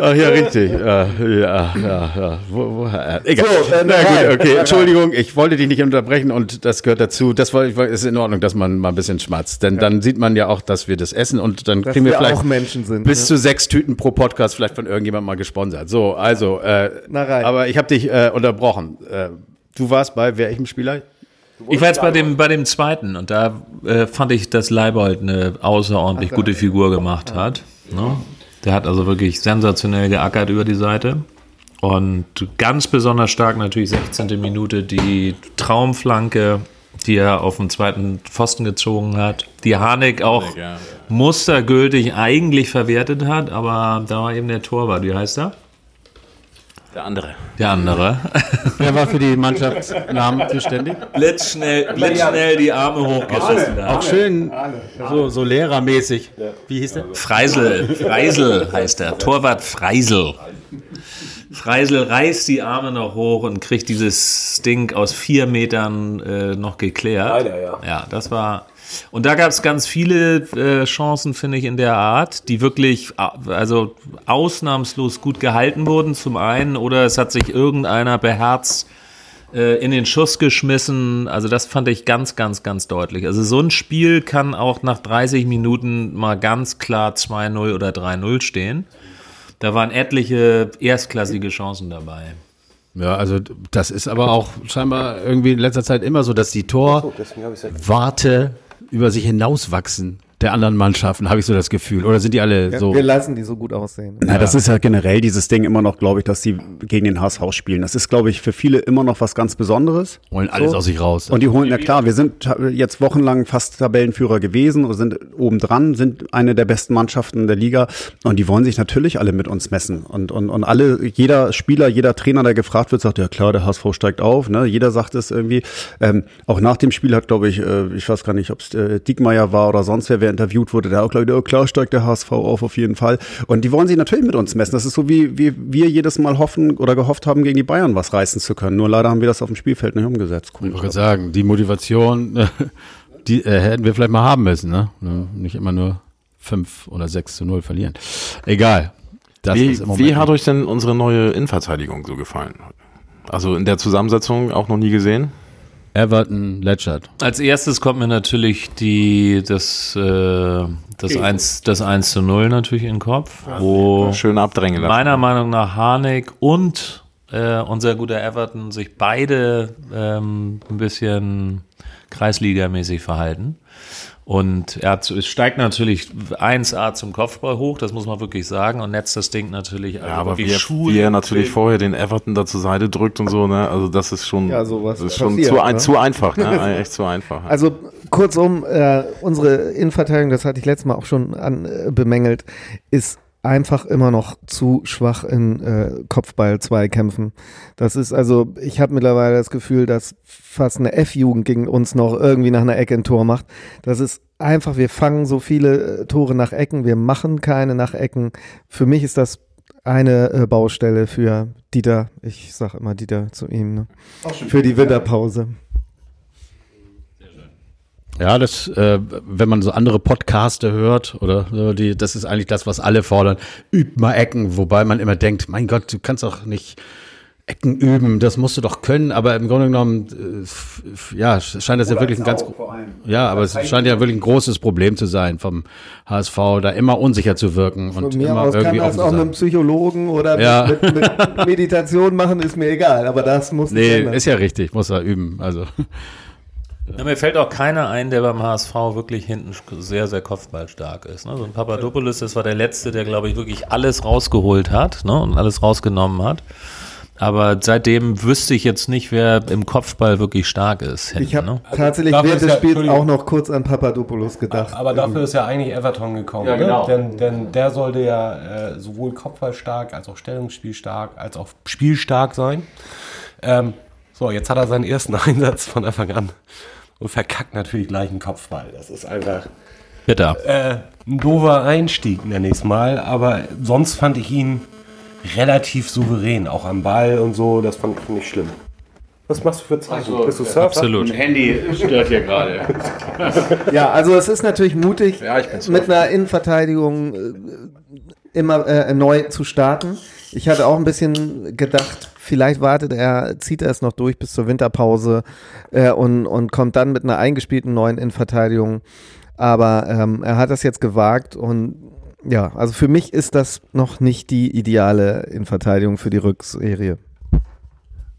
Ach ja, richtig. Ja, ja, ja. ja. Wo, wo, äh, egal. So, äh, Na gut, okay. Entschuldigung, ich wollte dich nicht unterbrechen und das gehört dazu. Das ist in Ordnung, dass man mal ein bisschen schmatzt. Denn dann sieht man ja auch, dass wir das essen und dann Dass kriegen wir wir vielleicht auch Menschen sind, bis ja. zu sechs Tüten pro Podcast vielleicht von irgendjemandem mal gesponsert. So, also, äh, Na rein. aber ich habe dich äh, unterbrochen. Äh, du warst bei welchem Spieler? Ich war jetzt bei dem, bei dem zweiten und da äh, fand ich, dass Leibold eine außerordentlich gute Figur gemacht hat. Ne? Der hat also wirklich sensationell geackert über die Seite. Und ganz besonders stark natürlich 16. Minute die Traumflanke, die er auf den zweiten Pfosten gezogen hat. Die Harnik auch ja. mustergültig eigentlich verwertet hat, aber da war eben der Torwart. Wie heißt er? Der andere. Der andere. Wer war für die Mannschaftsnamen zuständig? blitzschnell, blitzschnell die Arme hochgeschossen. da. Auch schön so, so lehrermäßig. Wie hieß der? Freisel, Freisel heißt er. Torwart Freisel. Freisel reißt die Arme noch hoch und kriegt dieses Ding aus vier Metern äh, noch geklärt. Leider, ja. Ja, das war. Und da gab es ganz viele äh, Chancen, finde ich, in der Art, die wirklich a- also ausnahmslos gut gehalten wurden, zum einen, oder es hat sich irgendeiner beherzt äh, in den Schuss geschmissen. Also das fand ich ganz, ganz, ganz deutlich. Also so ein Spiel kann auch nach 30 Minuten mal ganz klar 2-0 oder 3-0 stehen. Da waren etliche erstklassige Chancen dabei. Ja, also das ist aber auch scheinbar irgendwie in letzter Zeit immer so, dass die Torwarte über sich hinauswachsen der anderen Mannschaften, habe ich so das Gefühl. Oder sind die alle so? Wir lassen die so gut aussehen. Ja, das ist ja generell dieses Ding immer noch, glaube ich, dass sie gegen den HSV spielen. Das ist, glaube ich, für viele immer noch was ganz Besonderes. Wollen alles aus sich raus. Und die holen, ja klar, wir sind jetzt wochenlang fast Tabellenführer gewesen und sind obendran, sind eine der besten Mannschaften der Liga und die wollen sich natürlich alle mit uns messen. Und, und, und alle, jeder Spieler, jeder Trainer, der gefragt wird, sagt, ja klar, der HSV steigt auf. Ne? Jeder sagt es irgendwie. Ähm, auch nach dem Spiel hat, glaube ich, äh, ich weiß gar nicht, ob es äh, Diekmeyer war oder sonst wer, wer interviewt wurde, der auch glaube ich, oh, klar steigt der HSV auf, auf jeden Fall. Und die wollen sich natürlich mit uns messen. Das ist so, wie, wie wir jedes Mal hoffen oder gehofft haben, gegen die Bayern was reißen zu können. Nur leider haben wir das auf dem Spielfeld nicht umgesetzt. ich wollte sagen, die Motivation, die äh, hätten wir vielleicht mal haben müssen, ne? Nicht immer nur 5 oder 6 zu 0 verlieren. Egal. Das Wie, wie hat euch denn unsere neue Innenverteidigung so gefallen? Also in der Zusammensetzung auch noch nie gesehen? Everton Letchert. Als erstes kommt mir natürlich die, das, äh, das, 1, das 1 zu 0 natürlich in den Kopf, wo Schön abdrängen lassen. meiner Meinung nach Harnik und äh, unser guter Everton sich beide ähm, ein bisschen kreisligamäßig verhalten. Und er steigt natürlich 1A zum Kopfball hoch, das muss man wirklich sagen, und netzt das Ding natürlich also Ja, aber wie er, wie er natürlich vorher den Everton da zur Seite drückt und so, ne? Also das ist schon, Ja, sowas das ist schon passiert, zu, ein, ne? zu einfach, ne? Echt zu einfach. Also kurzum, äh, unsere Innenverteidigung, das hatte ich letztes Mal auch schon an, äh, bemängelt, ist einfach immer noch zu schwach in äh, Kopfball-Zweikämpfen. Das ist also, ich habe mittlerweile das Gefühl, dass fast eine F-Jugend gegen uns noch irgendwie nach einer Ecke ein Tor macht. Das ist einfach, wir fangen so viele äh, Tore nach Ecken, wir machen keine nach Ecken. Für mich ist das eine äh, Baustelle für Dieter, ich sage immer Dieter zu ihm, ne? für die Winterpause. Ja, das, äh, wenn man so andere Podcaste hört, oder so, die, das ist eigentlich das, was alle fordern. Üb mal Ecken, wobei man immer denkt, mein Gott, du kannst doch nicht Ecken üben, das musst du doch können, aber im Grunde genommen, äh, ja, scheint das ja wirklich ein ganz, ja, aber es scheint ja wirklich ein großes Problem zu sein vom HSV, da immer unsicher zu wirken und Von mir immer aus kann irgendwie das offen auch zu mit sein. einem Psychologen oder Ja. mit, mit, mit Meditation machen, ist mir egal, aber das muss Nee, ändern. ist ja richtig, muss er üben, also. Ja, mir fällt auch keiner ein, der beim HSV wirklich hinten sehr, sehr kopfballstark ist. Ne? So ein Papadopoulos, das war der Letzte, der, glaube ich, wirklich alles rausgeholt hat ne? und alles rausgenommen hat. Aber seitdem wüsste ich jetzt nicht, wer im Kopfball wirklich stark ist. Hinten, Ich habe ne? tatsächlich dafür während des ja- Spiels auch noch kurz an Papadopoulos gedacht. Aber dafür ist ja eigentlich Everton gekommen. Ja, genau. Ne? Denn, denn der sollte ja äh, sowohl kopfballstark als auch stellungsspielstark als auch spielstark sein. Ähm, so, jetzt hat er seinen ersten Einsatz von Anfang an und verkackt natürlich gleich einen Kopfball. Das ist einfach Bitter. äh, ein doofer Einstieg, nenne ich es mal. Aber sonst fand ich ihn relativ souverän, auch am Ball und so. Das fand ich nicht schlimm. Was machst du für Zeichen? Bist du Surfer? Absolut. Handy stört hier gerade. Ja, also es ist natürlich mutig, Ja, mit einer Innenverteidigung äh, immer äh, neu zu starten. Ich hatte auch ein bisschen gedacht, vielleicht wartet er, zieht er es noch durch bis zur Winterpause äh, und, und kommt dann mit einer eingespielten neuen Innenverteidigung. Aber ähm, er hat das jetzt gewagt und ja, also für mich ist das noch nicht die ideale Innenverteidigung für die Rückserie.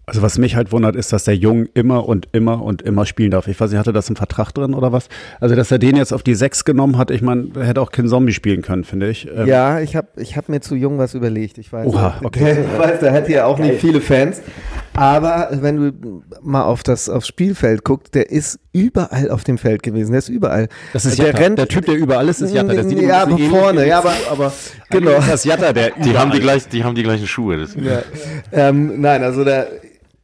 Also was mich halt wundert, ist, dass der Jung immer und immer und immer spielen darf. Ich weiß nicht, hatte das im Vertrag drin oder was? Also, dass er den jetzt auf die Sechs genommen hat, ich meine, er hätte auch kein Zombie spielen können, finde ich. Ähm, Ja, ich habe ich hab mir zu jung was überlegt. Ich weiß, Oha, okay. ich weiß, der hat ja auch nicht viele Fans. Aber wenn du mal auf das aufs Spielfeld guckst, der ist überall auf dem Feld gewesen. Der ist überall. Das ist der Jatta. rennt. Der Typ, der überall ist, ist Jatta. Immer ja, aber vorne. Ja, aber, aber genau. das Jatta, der Die haben die, gleich, die haben die gleichen Schuhe. Ja. Ähm, nein, also der,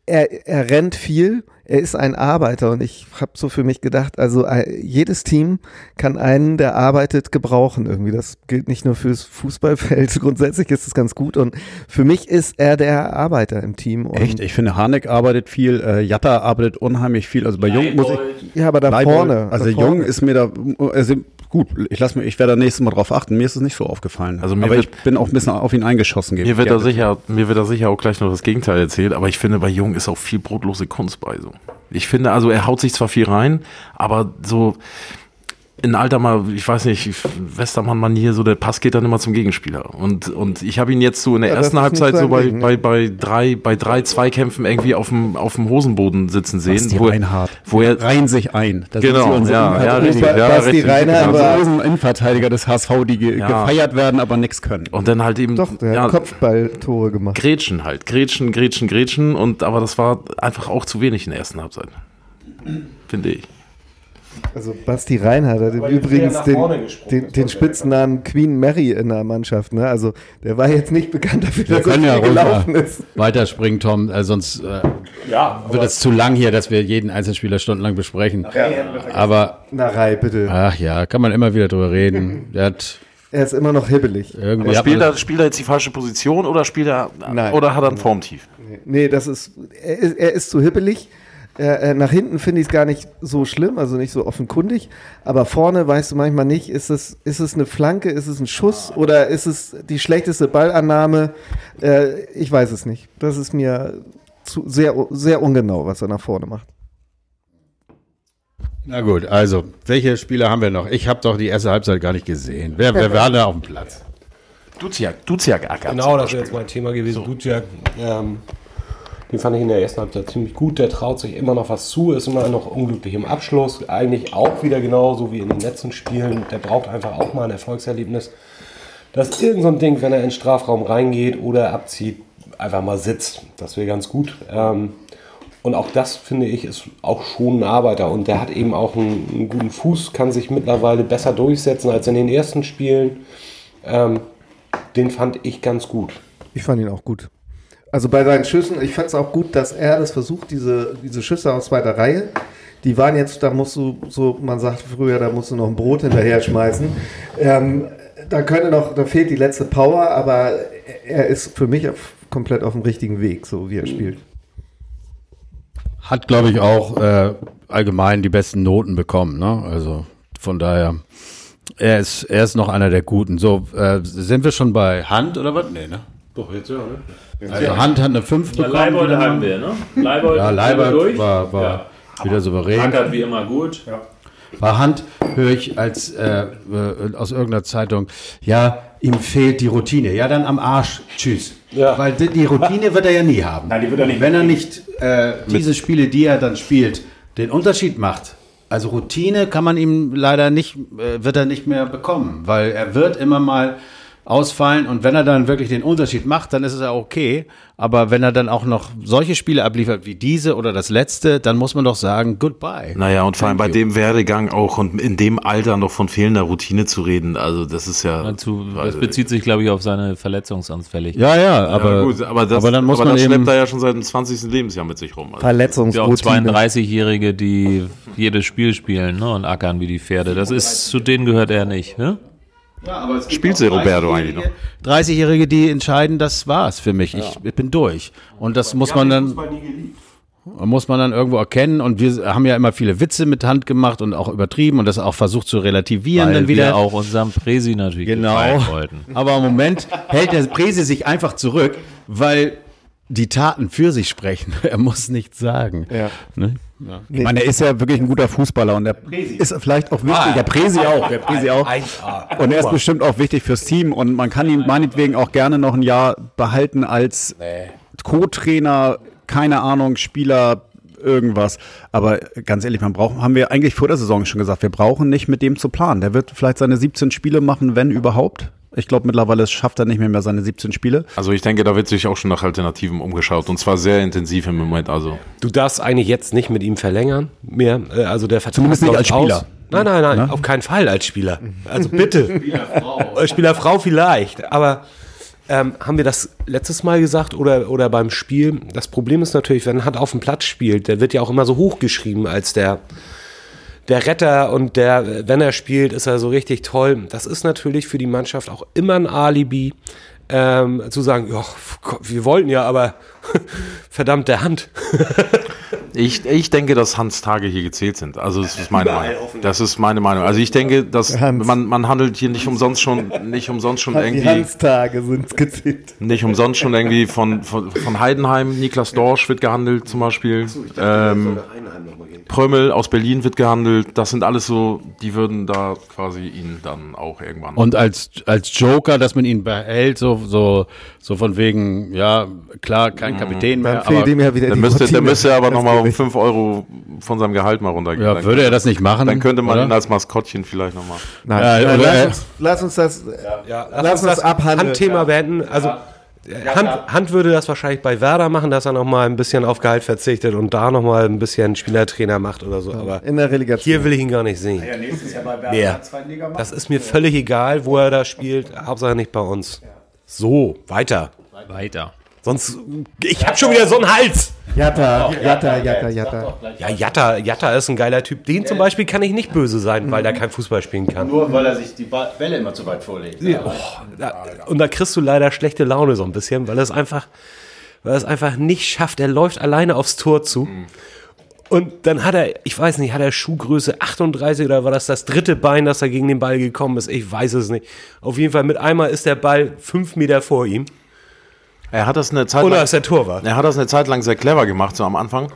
er, er rennt viel, er ist ein Arbeiter und ich habe so für mich gedacht, also äh, jedes Team kann einen, der arbeitet, gebrauchen irgendwie. Das gilt nicht nur fürs Fußballfeld, grundsätzlich ist es ganz gut und für mich ist er der Arbeiter im Team. Und Echt? Ich finde, Harnik arbeitet viel, äh, Jatta arbeitet unheimlich viel. Also bei Jung muss ich. Ja, aber da Leibold, vorne. Also da vorne. Jung ist mir da, also gut, ich lass mir, ich werde da nächstes Mal drauf achten. Mir ist es nicht so aufgefallen. Also mir aber wird- ich bin auch ein bisschen auf ihn eingeschossen. Mir wird, da sicher, mir wird da sicher auch gleich noch das Gegenteil erzählt, aber ich finde, bei Jung ist auch viel brotlose Kunst bei so. Ich finde, also er haut sich zwar viel rein, aber so in alter mal, ich weiß nicht, Westermann-Manier, so der Pass geht dann immer zum Gegenspieler. Und, und ich habe ihn jetzt so in der Ja, ersten Halbzeit so bei, Ding, ne? bei, bei drei, bei drei Zweikämpfen irgendwie auf dem, auf dem Hosenboden sitzen sehen. Basti wo, er- Reinhardt. wo er, reihen sich ein. Das Genau, ja, ja, Innenverteidiger. richtig, Basti ja, richtig, Reinhardt genau. war- Unsere Innenverteidiger des HSV, die ge Ja. gefeiert werden, aber nichts können. und dann halt eben, Doch, der ja, hat Kopfballtore gemacht. Grätschen halt, Grätschen, Grätschen, Grätschen und aber das war einfach auch zu wenig in der ersten Halbzeit. Finde ich. Also Basti Reinhardt hat Aber übrigens ja den, den, den Spitznamen Queen Mary in der Mannschaft. Ne? Also der war jetzt nicht bekannt dafür, Wir dass er können ja gelaufen ist. weiterspringen, Tom, äh, sonst äh, Ja, wird es zu lang hier, dass wir jeden Einzelspieler stundenlang besprechen. Aber, Na Rai, bitte. ach ja, kann man immer wieder drüber reden. Der hat Er ist immer noch hibbelig. irgendwie... Aber spielt er, spielt er jetzt die falsche Position oder spielt er Nein. oder hat er ein Formtief? Nee, das ist, er ist, er ist zu hibbelig. Er, er, nach hinten finde ich es gar nicht so schlimm, also nicht so offenkundig. Aber vorne weißt du manchmal nicht, ist es, ist es eine Flanke, ist es ein Schuss oder ist es die schlechteste Ballannahme? Äh, ich weiß es nicht. Das ist mir zu, sehr, sehr ungenau, was er nach vorne macht. Na gut, also, welche Spieler haben wir noch? Ich habe doch die erste Halbzeit gar nicht gesehen. Wer, wer war da auf dem Platz? Duziak, Duziak Acker. Genau, das wäre jetzt mein Thema gewesen. Duciak, ähm, den fand ich in der ersten Halbzeit ziemlich gut. Der traut sich immer noch was zu, ist immer noch unglücklich im Abschluss. Eigentlich auch wieder genauso wie in den letzten Spielen. Der braucht einfach auch mal ein Erfolgserlebnis. Dass irgend so ein Ding, wenn er in den Strafraum reingeht oder abzieht, einfach mal sitzt. Das wäre ganz gut. Ähm, und auch das, finde ich, ist auch schon ein Arbeiter. Und der hat eben auch einen, einen guten Fuß, kann sich mittlerweile besser durchsetzen als in den ersten Spielen. Ähm, den fand ich ganz gut. Ich fand ihn auch gut. Also bei seinen Schüssen, ich fand es auch gut, dass er das versucht, diese, diese Schüsse aus zweiter Reihe. Die waren jetzt, da musst du, so man sagt früher, da musst du noch ein Brot hinterher schmeißen. Ähm, da könnte noch, da fehlt die letzte Power, aber er ist für mich auf, komplett auf dem richtigen Weg, so wie er spielt. Hat, glaube ich, auch äh, allgemein die besten Noten bekommen. Ne? Also von daher, er ist, er ist noch einer der Guten. So, äh, sind wir schon bei Hand oder was? Nee, ne? Doch, jetzt ja, ne? Also Hand hat eine 5 Ja, bekommen. Leibold wieder haben wir, ne? Leibold Ja, Leibold durch. war, war Ja. wieder souverän. Ackert wie immer gut. Bei Hand höre ich als äh, äh, aus irgendeiner Zeitung, ja, ihm fehlt die Routine. Ja, dann am Arsch. Tschüss. Ja. Weil die, die Routine wird er ja nie haben. Nein, die wird er nicht Wenn er nicht äh, diese Spiele, die er dann spielt, den Unterschied macht. Also Routine kann man ihm leider nicht, äh, wird er nicht mehr bekommen, weil er wird immer mal ausfallen und wenn er dann wirklich den Unterschied macht, dann ist es ja okay. Aber wenn er dann auch noch solche Spiele abliefert wie diese oder das letzte, dann muss man doch sagen, goodbye. Naja, und vor allem Thank bei you. dem Werdegang auch und in dem Alter noch von fehlender Routine zu reden, also das ist ja. Dazu, das Also, bezieht sich, glaube ich, auf seine Verletzungsanfälligkeit. Ja, ja, aber, ja, gut, aber, das, aber dann muss aber man das eben, schleppt er ja schon seit dem 20. Lebensjahr mit sich rum. Also, gibt ja auch Verletzungsroutine. 32-Jährige, die jedes Spiel spielen ne, und ackern wie die Pferde. Das ist, zu denen gehört er nicht. Ne? Spielt sie Roberto eigentlich noch? 30-Jährige, die entscheiden, das war's für mich. Ich, ich bin durch. Und das muss man dann, muss man dann irgendwo erkennen. Und wir haben ja immer viele Witze mit Hand gemacht und auch übertrieben und das auch versucht zu relativieren Weil dann wieder. wir auch unserem Presi natürlich Genau. wollten. Aber im Moment hält der Prese sich einfach zurück, weil die Taten für sich sprechen. Er muss nichts sagen. Ja. Ne? Ich meine, er ist ja wirklich ein guter Fußballer und der ist vielleicht auch wichtig. Der Presi auch, der Presi auch. Und er ist bestimmt auch wichtig fürs Team und man kann ihn meinetwegen auch gerne noch ein Jahr behalten als Co-Trainer, keine Ahnung, Spieler, irgendwas. Aber ganz ehrlich, man braucht, haben wir eigentlich vor der Saison schon gesagt, wir brauchen nicht mit dem zu planen. Der wird vielleicht seine 17 Spiele machen, wenn überhaupt. Ich glaube, mittlerweile schafft er nicht mehr, mehr seine 17 Spiele. Also ich denke, da wird sich auch schon nach Alternativen umgeschaut und zwar sehr intensiv im Moment. Also Du darfst eigentlich jetzt nicht mit ihm verlängern mehr. Äh, Also der Vertrag Zumindest nicht als Spieler. Aus. Nein, nein, nein, Ne? auf keinen Fall als Spieler. Also bitte. Spielerfrau. Spielerfrau vielleicht. Aber ähm, haben wir das letztes Mal gesagt oder, oder beim Spiel? Das Problem ist natürlich, wenn Hand auf dem Platz spielt, der wird ja auch immer so hochgeschrieben als der, der Retter und der, wenn er spielt, ist er so richtig toll. Das ist natürlich für die Mannschaft auch immer ein Alibi, ähm, zu sagen, ja, wir wollten ja, aber verdammt der Hand. ich, ich denke, dass Hans Tage hier gezählt sind. Also das ist meine Meinung. Das ist meine Meinung. Also ich denke, dass Hans. man, man handelt hier nicht umsonst schon, nicht umsonst schon Die irgendwie. Hanstage sind gezählt. Nicht umsonst schon irgendwie von, von, von Heidenheim, Niklas Dorsch wird gehandelt zum Beispiel. Ähm, Prömmel aus Berlin wird gehandelt. Das sind alles so, die würden da quasi ihn dann auch irgendwann. Und als, als Joker, dass man ihn behält, so, so, so von wegen, ja, klar, kein Kapitän mehr, Dann fehlt aber ihm ja wieder der die müsste, der Routine. müsste aber Das nochmal um Gewicht. 5 Euro von seinem Gehalt mal runtergehen. ja, würde er das nicht machen? Dann könnte man oder? ihn als Maskottchen vielleicht nochmal. Nein, Ja, nein, oder- lass, uns, lass uns das. Ja, Lass uns abhandeln. Handthema beenden. Also Hand, Hand würde das wahrscheinlich bei Werder machen, dass er noch mal ein bisschen auf Gehalt verzichtet und da noch mal ein bisschen Spielertrainer macht oder so. Aber In der Relegation. hier will ich ihn gar nicht sehen. nächstes Jahr bei Wer? Das ist mir völlig egal, wo er da spielt. Hauptsache nicht bei uns. So, weiter. Weiter. Sonst, ich hab schon wieder so einen Hals. Jatta, Jatta, Jatta, Jatta. Ja, Jatta, Jatta ist ein geiler Typ. Den zum Beispiel kann ich nicht böse sein, weil der kein Fußball spielen kann. Nur weil er sich die Bälle immer zu weit vorlegt. Da, und da kriegst du leider schlechte Laune so ein bisschen, weil er es einfach, weil er es einfach nicht schafft. Er läuft alleine aufs Tor zu. Und dann hat er, ich weiß nicht, hat er Schuhgröße 38 oder war das das dritte Bein, das er gegen den Ball gekommen ist? Ich weiß es nicht. Auf jeden Fall mit einmal ist der Ball fünf Meter vor ihm. Er hat das eine Zeit Oder lang, ist der Torwart? er hat das eine Zeit lang sehr clever gemacht, so am Anfang.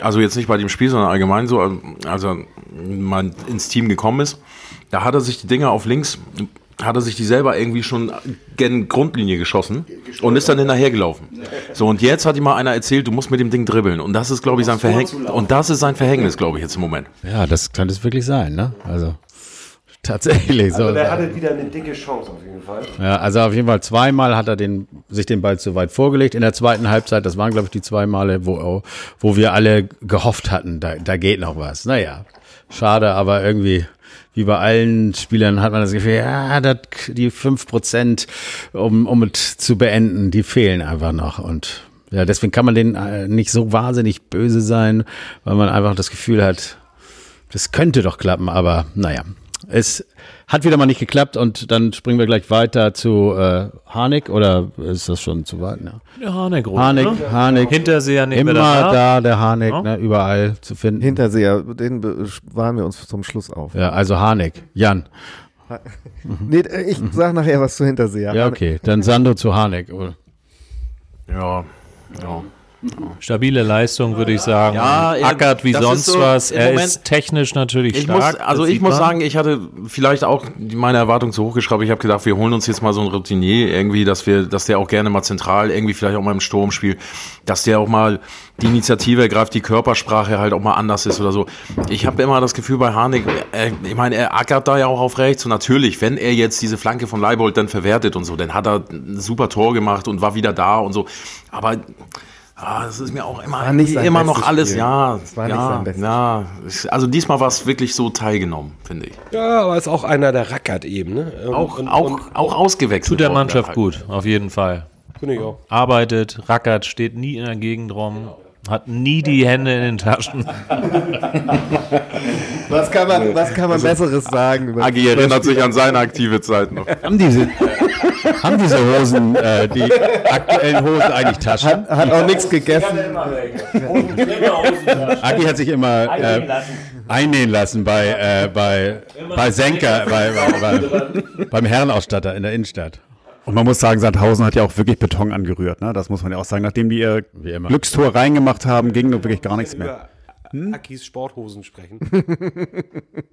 Also jetzt nicht bei dem Spiel, sondern allgemein so, als er mal ins Team gekommen ist. Da hat er sich die Dinger auf links, hat er sich die selber irgendwie schon gen Grundlinie geschossen und ist dann hinterher gelaufen. So, und jetzt hat ihm mal einer erzählt, du musst mit dem Ding dribbeln. Und das ist, glaube ich, sein Verhängnis. Und das ist sein Verhängnis, glaube ich, jetzt im Moment. Ja, das könnte es wirklich sein, ne? Also, tatsächlich. so. hatte wieder eine dicke Chance auf jeden Fall. Ja, also auf jeden Fall zweimal hat er den, sich den Ball zu weit vorgelegt. In der zweiten Halbzeit, das waren, glaube ich, die zwei Male, wo, wo wir alle gehofft hatten, da, da geht noch was. Naja, schade, aber irgendwie, wie bei allen Spielern hat man das Gefühl, ja, das, die fünf Prozent, um, um es zu beenden, die fehlen einfach noch. Und ja, deswegen kann man denen äh, nicht so wahnsinnig böse sein, weil man einfach das Gefühl hat, das könnte doch klappen, aber naja. Es hat wieder mal nicht geklappt und dann springen wir gleich weiter zu äh, Harnik oder ist das schon zu weit? Ne? Der Harnik, Harnik, ne? Harnik. Hinterseher nehmen Immer wir danach. da, der Harnik, Ja. ne, überall zu finden. Hinterseher, den bewahren wir uns zum Schluss auf. ja, also Harnik. Jan. Nee, ich sag nachher was zu Hinterseher. Ja, okay. Dann Sandro zu Harnik. Ja, ja. Stabile Leistung, würde ich sagen. Ja, er- Ackert wie sonst so, was. Er Moment- ist technisch natürlich Ich stark. muss, also ich muss man. sagen, ich hatte vielleicht auch meine Erwartung zu hoch geschraubt. Ich habe gedacht, wir holen uns jetzt mal so einen Routinier irgendwie, dass wir, dass der auch gerne mal zentral irgendwie vielleicht auch mal im Sturm spielt, dass der auch mal die Initiative ergreift, die Körpersprache halt auch mal anders ist oder so. Ich habe immer das Gefühl bei Harnik, äh, ich meine, er ackert da ja auch auf rechts und natürlich, wenn er jetzt diese Flanke von Leibold dann verwertet und so, dann hat er ein super Tor gemacht und war wieder da und so. Aber Ah, das ist mir auch immer, nicht immer noch alles, Spiel. ja, Es war nicht ja, sein bestes ja. Also diesmal war es wirklich so teilgenommen, finde ich. Ja, aber ist auch einer, der rackert eben, ne? Und- Auch, und- auch, und- auch ausgewechselt. Tut der Mannschaft halt. gut, auf jeden Fall. Finde ich auch. Arbeitet, rackert, steht nie in der Gegend rum, hat nie die Hände in den Taschen. Was kann man, was kann man Also, Besseres sagen? Über Agi erinnert sich an seine aktive Zeit noch. Haben diese, haben diese Hosen, äh, die aktuellen Hosen eigentlich Taschen? hat, hat auch nichts gegessen. Agi hat sich immer äh, einnähen lassen bei, äh, bei, bei Senker, bei, bei, bei, beim Herrenausstatter in der Innenstadt. Und man muss sagen, Sandhausen hat ja auch wirklich Beton angerührt. Ne? Das muss man ja auch sagen. Nachdem die ihr Wie immer. Glückstor reingemacht haben, ging nun wirklich gar nichts mehr. Über Akis Sporthosen sprechen.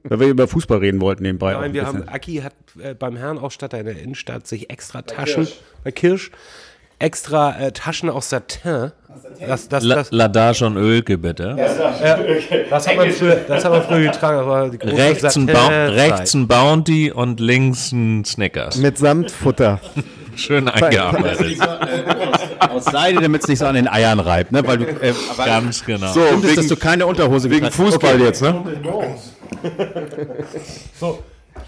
Weil wir über Fußball reden wollten nebenbei. auch Nein, ein wir haben, Aki hat äh, beim Herrenausstatter in der Innenstadt sich extra Taschen, bei Kirsch, extra äh, Taschen aus Satin. Das, das, das, Ladage und Ölke, bitte. das, hat man früher, das hat man früher getragen. Das war die große Rechts ein, rechts ein Bounty und links ein Snickers. Mit Samtfutter. Schön eingearbeitet. Aus Seide, damit es nicht so an den Eiern reibt, ne? Weil du, äh, Ganz genau. So, stimmt es, dass wegen, du keine Unterhose wegen Fußball jetzt, ne?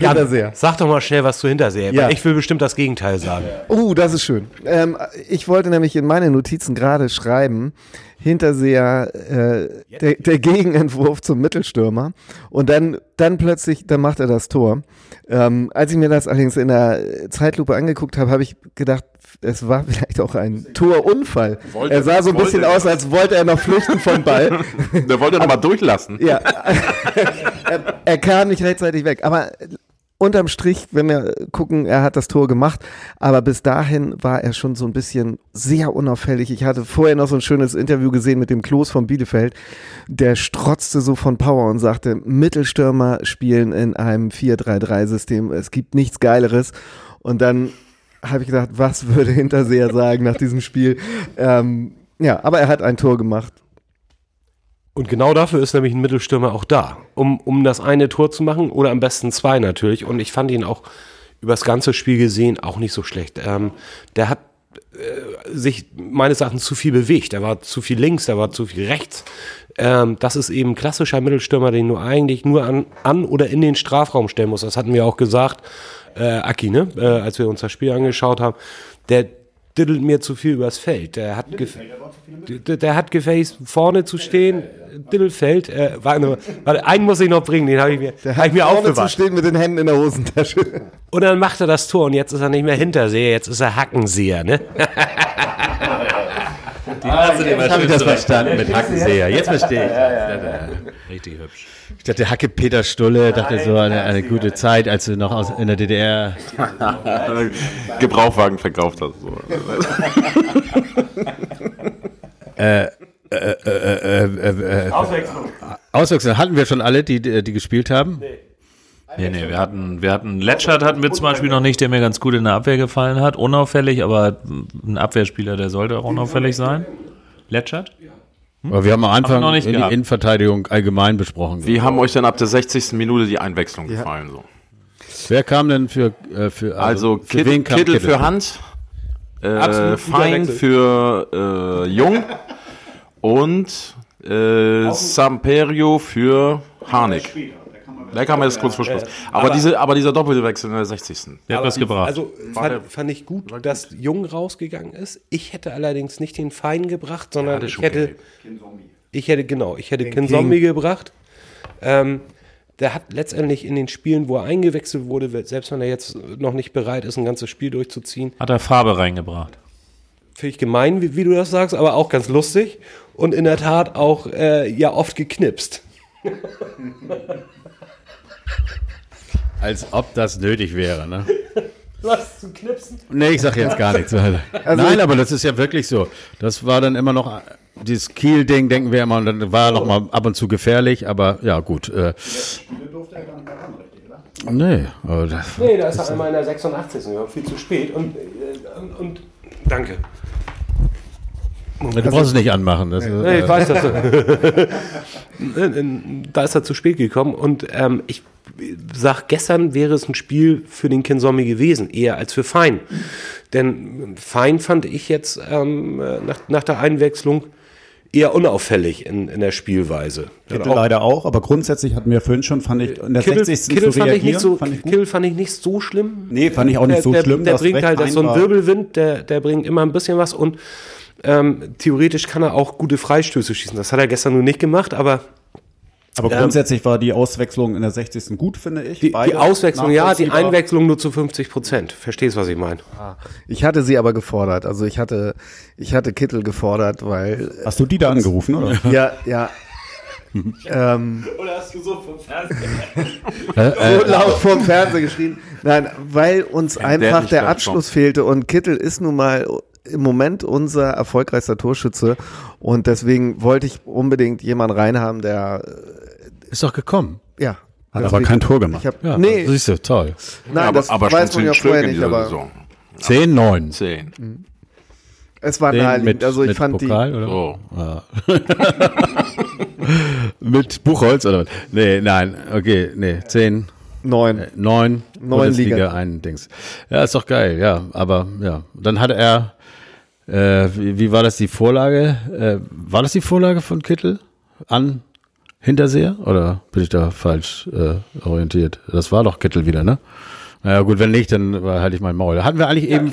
Hinterseher. Sag doch mal schnell was zu Hinterseher. Ja. Ich will bestimmt das Gegenteil sagen. Oh, das ist schön. Ähm, ich wollte nämlich in meine Notizen gerade schreiben, Hinterseher, äh, der, der Gegenentwurf zum Mittelstürmer. Und dann, dann plötzlich, dann macht er das Tor. Ähm, als ich mir das allerdings in der Zeitlupe angeguckt habe, habe ich gedacht, es war vielleicht auch ein Torunfall. Wollte- er sah so ein bisschen aus, als wollte er noch flüchten vom Ball. Der wollte noch mal durchlassen. Ja, er, er kam nicht rechtzeitig weg. Aber unterm Strich, wenn wir gucken, er hat das Tor gemacht, aber bis dahin war er schon so ein bisschen sehr unauffällig. Ich hatte vorher noch so ein schönes Interview gesehen mit dem Klos von Bielefeld. Der strotzte so von Power und sagte, Mittelstürmer spielen in einem 4-3-3-System. Es gibt nichts Geileres. Und dann habe ich gedacht, was würde Hinterseher sagen nach diesem Spiel? Ähm, ja, aber er hat ein Tor gemacht. Und genau dafür ist nämlich ein Mittelstürmer auch da, um, um das eine Tor zu machen oder am besten zwei natürlich. Und ich fand ihn auch über das ganze Spiel gesehen auch nicht so schlecht. Ähm, der hat äh, sich meines Erachtens zu viel bewegt. Er war zu viel links, er war zu viel rechts. Ähm, das ist eben ein klassischer Mittelstürmer, den du eigentlich nur an, an oder in den Strafraum stellen musst. Das hatten wir auch gesagt, äh, Aki, ne? äh, als wir uns das Spiel angeschaut haben. Der diddelt mir zu viel übers Feld. Der hat, der, der hat gefälligst vorne zu stehen. Dittelfeld. Äh, warte, warte, einen muss ich noch bringen, den habe ich mir, Der hab ich mir vorne zu aufbewahrt. stehen mit den Händen in der Hosentasche. Und dann macht er das Tor und jetzt ist er nicht mehr Hinterseher, jetzt ist er Hackenseher, ne? Jetzt habe ich das verstanden mit Hackenseher. Jetzt verstehe ich. Richtig hübsch. Ich dachte, Hacke Peter Stulle, dachte so eine, eine gute Zeit, als du noch aus, in der DDR. Gebrauchwagen verkauft hat. So. Auswechseln hatten wir schon alle, die, die gespielt haben. Nee, nee, wir hatten, wir hatten, Letschert hatten wir zum Beispiel noch nicht, der mir ganz gut in der Abwehr gefallen hat. Unauffällig, aber ein Abwehrspieler, der sollte auch unauffällig sein. Letschert? Aber wir haben am Anfang noch nicht in die. Innenverteidigung allgemein besprochen. Wie haben euch denn ab der 60. Minute die Einwechslung gefallen? So? Wer kam denn für, äh, für Also, für Kit, wen kam Kittel für Hand, äh, Fein für äh, Jung und äh, Samperio für Harnik. Der kam jetzt kurz vor Schluss. Aber, diese, aber dieser doppelte Wechsel in der 60. Der hat was gebracht. Also fand, fand ich gut, dass Jung rausgegangen ist. Ich hätte allerdings nicht den Fein gebracht, sondern ich hätte, ich hätte genau, ich hätte Kinzombie gebracht. Ähm, der hat letztendlich in den Spielen, wo er eingewechselt wurde, selbst wenn er jetzt noch nicht bereit ist, ein ganzes Spiel durchzuziehen, Hat er Farbe reingebracht. Finde ich gemein, wie, wie du das sagst, aber auch ganz lustig und in der Tat auch äh, ja oft geknipst. Als ob das nötig wäre, ne? Was zu knipsen? Nee, ich sag jetzt gar nichts. Also Nein, aber das ist ja wirklich so. Das war dann immer noch dieses Kiel-Ding denken wir immer, und dann war er noch mal ab und zu gefährlich, aber ja, gut. Äh, nee, aber das, Nee, da ist er einmal in der 86. Ja, viel zu spät. Und, äh, und, und danke. du brauchst es nicht anmachen. Das, Nee, ich äh, weiß das. da ist er zu spät gekommen und ähm, ich sag, gestern wäre es ein Spiel für den Kinsommi gewesen, eher als für Fein. Denn Fein fand ich jetzt ähm, nach, nach der Einwechslung eher unauffällig in, in der Spielweise. Kittel leider auch, aber grundsätzlich hatten wir vorhin schon, fand ich, in der Kittel, 60. Kittel zu fand ich nicht so, fand ich. Kittel fand ich nicht so schlimm. Nee, fand ich auch nicht der, so der, schlimm. Der bringt halt, so ein Wirbelwind, der, der bringt immer ein bisschen was und ähm, theoretisch kann er auch gute Freistöße schießen. Das hat er gestern nur nicht gemacht, aber Aber grundsätzlich war die Auswechslung in der 60. gut, finde ich. die, die Auswechslung, ja, die. Einwechslung nur zu 50 Prozent. Verstehst, was ich meine? Ich hatte sie aber gefordert. Also ich hatte, ich hatte Kittel gefordert, weil Hast du die da angerufen, oder? ja, ja. ähm, Oder hast du so vom Fernsehen? so laut vorm Fernseher geschrien. Nein, weil uns der einfach der das Abschluss fehlte und Kittel ist nun mal im Moment unser erfolgreichster Torschütze und deswegen wollte ich unbedingt jemanden reinhaben, der ist doch gekommen. ja. Hat aber kein. Tor gemacht. Ich hab, Ja, nee, siehst du, toll. nein, aber, das aber weiß schon man ja zehn Stück vorher in nicht, dieser aber Saison. 10, 9. Zehn. es war naheliegend. mit, also ich mit fand Pokal, oder? So. Mit Buchholz oder was? Nee, nein, okay, nee, 10, die neun. 9, Neun Bundesliga, Liga. ein Dings. Ja, ist doch geil, ja, aber ja. Dann hatte er, äh, wie, wie war das die Vorlage? Äh, war das die Vorlage von Kittel an Hinterseher? Oder bin ich da falsch äh, orientiert? Das war doch Kittel wieder, ne? Naja, gut, wenn nicht, dann halte ich mein Maul. Hatten wir eigentlich eben.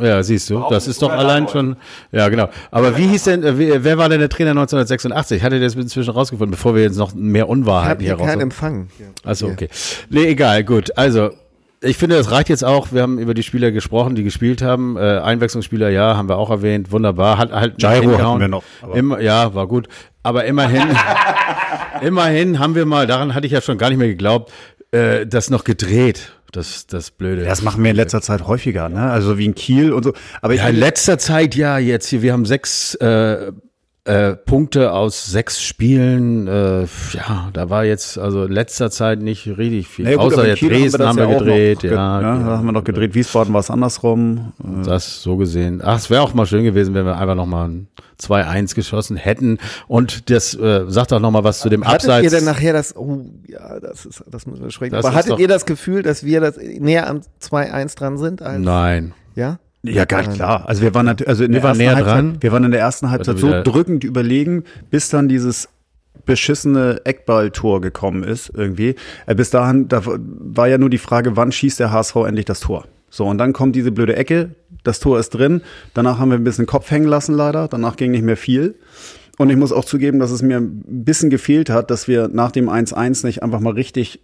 Ja, siehst du, das ist doch allein schon. Ja, genau. Aber wie hieß denn, äh, wer war denn der Trainer 1986? Hatte der das inzwischen rausgefunden, bevor wir jetzt noch mehr Ich Unwahrheiten habe hier hier keinen raus. Empfang. Achso, okay. Nee, egal, gut. Also, ich finde, das reicht jetzt auch. Wir haben über die Spieler gesprochen, die gespielt haben. Äh, Einwechslungsspieler, ja, haben wir auch erwähnt. Wunderbar. Hat halt Gyro hingehauen. hatten wir noch, Immer, ja, war gut. Aber immerhin, immerhin haben wir mal, daran hatte ich ja schon gar nicht mehr geglaubt, äh, das noch gedreht. Das, das Blöde. Das machen wir in letzter Zeit häufiger, ne? Also wie in Kiel und so. Aber Ja, in letzter Zeit ja, jetzt hier, wir haben sechs äh, äh, Punkte aus sechs Spielen. Äh, ja, da war jetzt also in letzter Zeit nicht richtig viel. Na ja, gut, Außer jetzt Dresden haben wir, ja auch gedreht. noch ge- ja, ne? Da haben wir noch gedreht. Wiesbaden war es andersrum. Äh, das so gesehen. Ach, es wäre auch mal schön gewesen, wenn wir einfach noch mal ein 2-1 geschossen hätten. Und das äh, sagt auch noch mal was zu dem Hattet Abseits. ihr denn nachher das, oh, ja, das ist, das müssen wir sprechen. Das Aber hattet doch- ihr das Gefühl, dass wir das näher am 2-1 dran sind? Als, Nein. Ja? Ja, ganz klar. Also wir waren natürlich, also in Wir der waren ersten näher Halbzeit, dran. wir waren in der ersten Halbzeit du so drückend überlegen, bis dann dieses beschissene Eckballtor gekommen ist irgendwie. Äh, bis dahin, da war ja nur die Frage, wann schießt der HSV endlich das Tor? So, und dann kommt diese blöde Ecke, das Tor ist drin, danach haben wir ein bisschen Kopf hängen lassen leider, danach ging nicht mehr viel. Und ich muss auch zugeben, dass es mir ein bisschen gefehlt hat, dass wir nach dem 1-1 nicht einfach mal richtig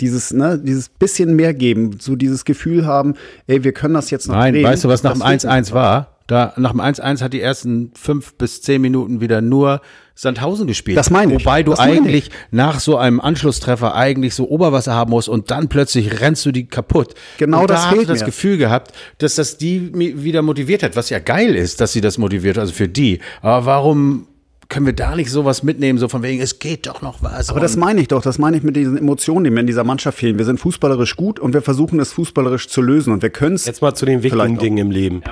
dieses, ne, dieses bisschen mehr geben, so dieses Gefühl haben, ey, wir können das jetzt noch Nein, drehen. weißt du, was nach dem Das fehlt mir 1-1 war? Da, nach dem 1-1 hat die ersten fünf bis zehn Minuten wieder nur Sandhausen gespielt. Das meine ich. Wobei du eigentlich nach so einem Anschlusstreffer eigentlich so Oberwasser haben musst und dann plötzlich rennst du die kaputt. Genau und das da hast du das mir. Gefühl gehabt, dass das die wieder motiviert hat, was ja geil ist, dass sie das motiviert, also für die. Aber warum können wir da nicht sowas mitnehmen, so von wegen, es geht doch noch was. Aber das meine ich doch, das meine ich mit diesen Emotionen, die mir in dieser Mannschaft fehlen. Wir sind fußballerisch gut und wir versuchen es fußballerisch zu lösen und wir können es. Jetzt mal zu den wichtigen auch. Dingen im Leben.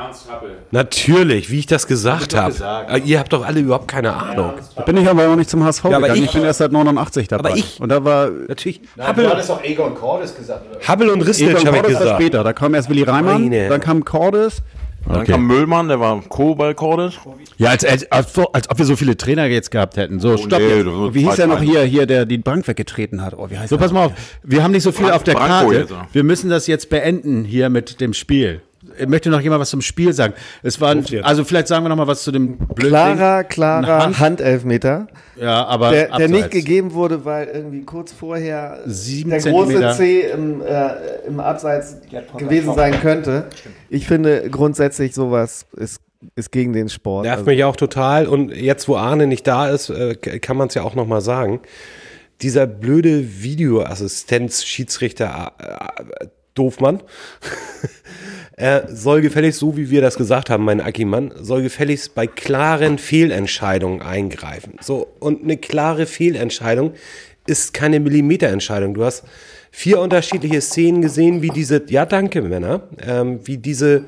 Natürlich, wie ich das gesagt habe. Ihr habt doch alle überhaupt keine Ahnung. Bin ich aber auch nicht zum HSV Ja, aber gegangen. Ich, ich- bin erst seit 89 dabei. Aber ich- Und da war Natürlich. Habbel, doch Egon Cordes gesagt, oder? Habbel und Ristic Egon habe ich gesagt. später. Da kam erst Willi Reimann, Meine. dann kam Cordes. Dann Okay. kam Müllmann, der war Co. bei Cordes. Ja, als, als, als, als ob wir so viele Trainer jetzt gehabt hätten. So, stopp Nee, war Wie hieß der noch 2-3. hier, hier, der die Bank weggetreten hat? Oh, wie heißt So, pass mal auf. Wir haben nicht so viel Bran- auf der Branko Karte. jetzt. Wir müssen das jetzt beenden hier mit dem Spiel. Möchte noch jemand was zum Spiel sagen? Es war, jetzt. also vielleicht sagen wir noch mal was zu dem Blödsinn. Klarer, klarer Hand- Handelfmeter, Ja, aber der, der nicht gegeben wurde, weil irgendwie kurz vorher Sieben der Zentimeter. große C im, äh, im Abseits gewesen sein könnte. Ich finde grundsätzlich sowas ist, ist gegen den Sport. Nervt Also, mich auch total. Und jetzt, wo Arne nicht da ist, äh, kann man es ja auch noch mal sagen. Dieser blöde Videoassistenz-Schiedsrichter äh, äh, Doofmann äh, soll gefälligst, so wie wir das gesagt haben, mein Ackimann, soll gefälligst bei klaren Fehlentscheidungen eingreifen. So, und eine klare Fehlentscheidung ist keine Millimeterentscheidung. Du hast vier unterschiedliche Szenen gesehen, wie diese, ja danke Männer, ähm, wie diese,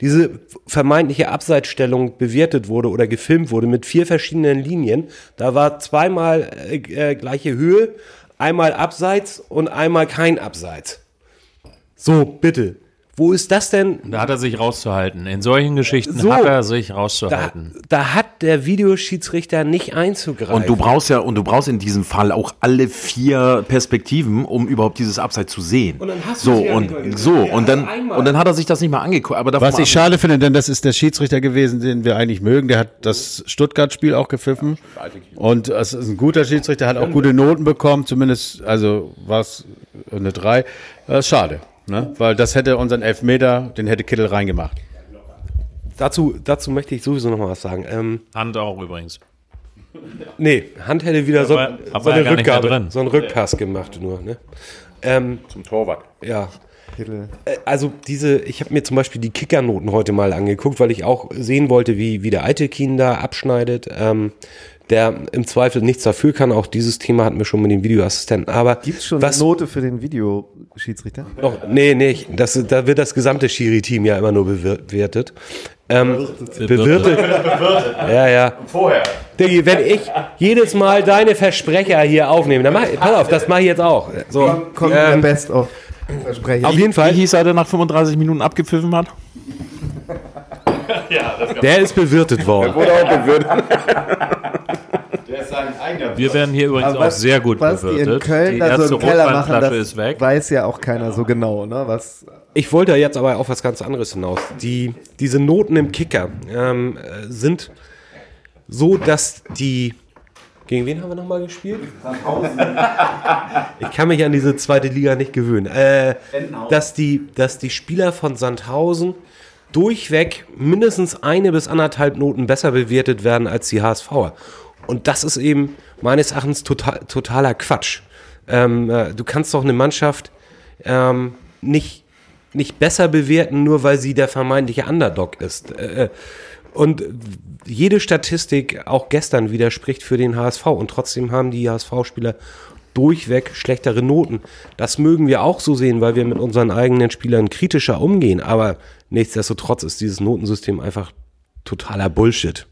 diese vermeintliche Abseitsstellung bewertet wurde oder gefilmt wurde mit vier verschiedenen Linien. Da war zweimal äh, äh, gleiche Höhe, einmal Abseits und einmal kein Abseits. So, bitte. Wo ist das denn? Da hat er sich rauszuhalten. In solchen Geschichten So. hat er sich Da, rauszuhalten. da hat der Videoschiedsrichter nicht einzugreifen. Und du brauchst ja, und du brauchst in diesem Fall auch alle vier Perspektiven, um überhaupt dieses Abseits zu sehen. Und dann hast du so sie ja und nicht so Ja, und dann einmal. und dann hat er sich das nicht mal angeguckt. Aber Was ich schade finde, denn das ist der Schiedsrichter gewesen, den wir eigentlich mögen. Der hat das Stuttgart-Spiel auch gepfiffen. Und es ist ein guter Schiedsrichter, hat auch gute Noten bekommen. Zumindest, also war es eine 3. Das ist schade. Ne? Weil das hätte unseren Elfmeter, den hätte Kittel reingemacht. dazu, dazu möchte ich sowieso noch mal was sagen. Ähm, Hand auch übrigens. nee, Hand hätte wieder so, Aber- aber so eine Rückgabe, drin. so einen Rückpass gemacht nur. Ne? Ähm, zum Torwart. ja. Äh, Also diese, ich habe mir zum Beispiel die Kickernoten heute mal angeguckt, weil ich auch sehen wollte, wie, wie der Eitelkin da abschneidet. Ähm, der im Zweifel nichts dafür kann. Auch dieses Thema hatten wir schon mit dem Videoassistenten. Aber Gibt's schon was eine Note für den Videoschiedsrichter? noch? Nee, nee, ich- das, da wird das gesamte Schiri-Team ja immer nur bewertet. Ähm, bewirtet. Ja, ja. Vorher. Diggi, wenn ich jedes Mal deine Versprecher hier aufnehme, dann mach, pass auf, das mache ich jetzt auch. So, Kommt ähm, der Best of Versprechen. auf jeden Wie Fall, hieß er, der nach 35 Minuten abgepfiffen hat? Der ist bewirtet worden. Wir werden hier übrigens Aber auch sehr gut was die in bewirtet. Köln die so erste Keller machen, das ist weg. weiß ja auch keiner so genau, ne? Was Ich wollte ja jetzt aber auf was ganz anderes hinaus. Die, diese Noten im Kicker ähm, äh, sind so, dass die. Gegen wen haben wir nochmal gespielt? Ich kann mich an diese zweite Liga nicht gewöhnen. Äh, dass, die, dass die Spieler von Sandhausen durchweg mindestens eine bis anderthalb Noten besser bewertet werden als die HSVer. Und das ist eben meines Erachtens total, totaler Quatsch. Ähm, äh, du kannst doch eine Mannschaft ähm, nicht, nicht besser bewerten, nur weil sie der vermeintliche Underdog ist. Äh, und jede Statistik, auch gestern, widerspricht für den HSV. Und trotzdem haben die HSV-Spieler durchweg schlechtere Noten. Das mögen wir auch so sehen, weil wir mit unseren eigenen Spielern kritischer umgehen. Aber nichtsdestotrotz ist dieses Notensystem einfach totaler Bullshit.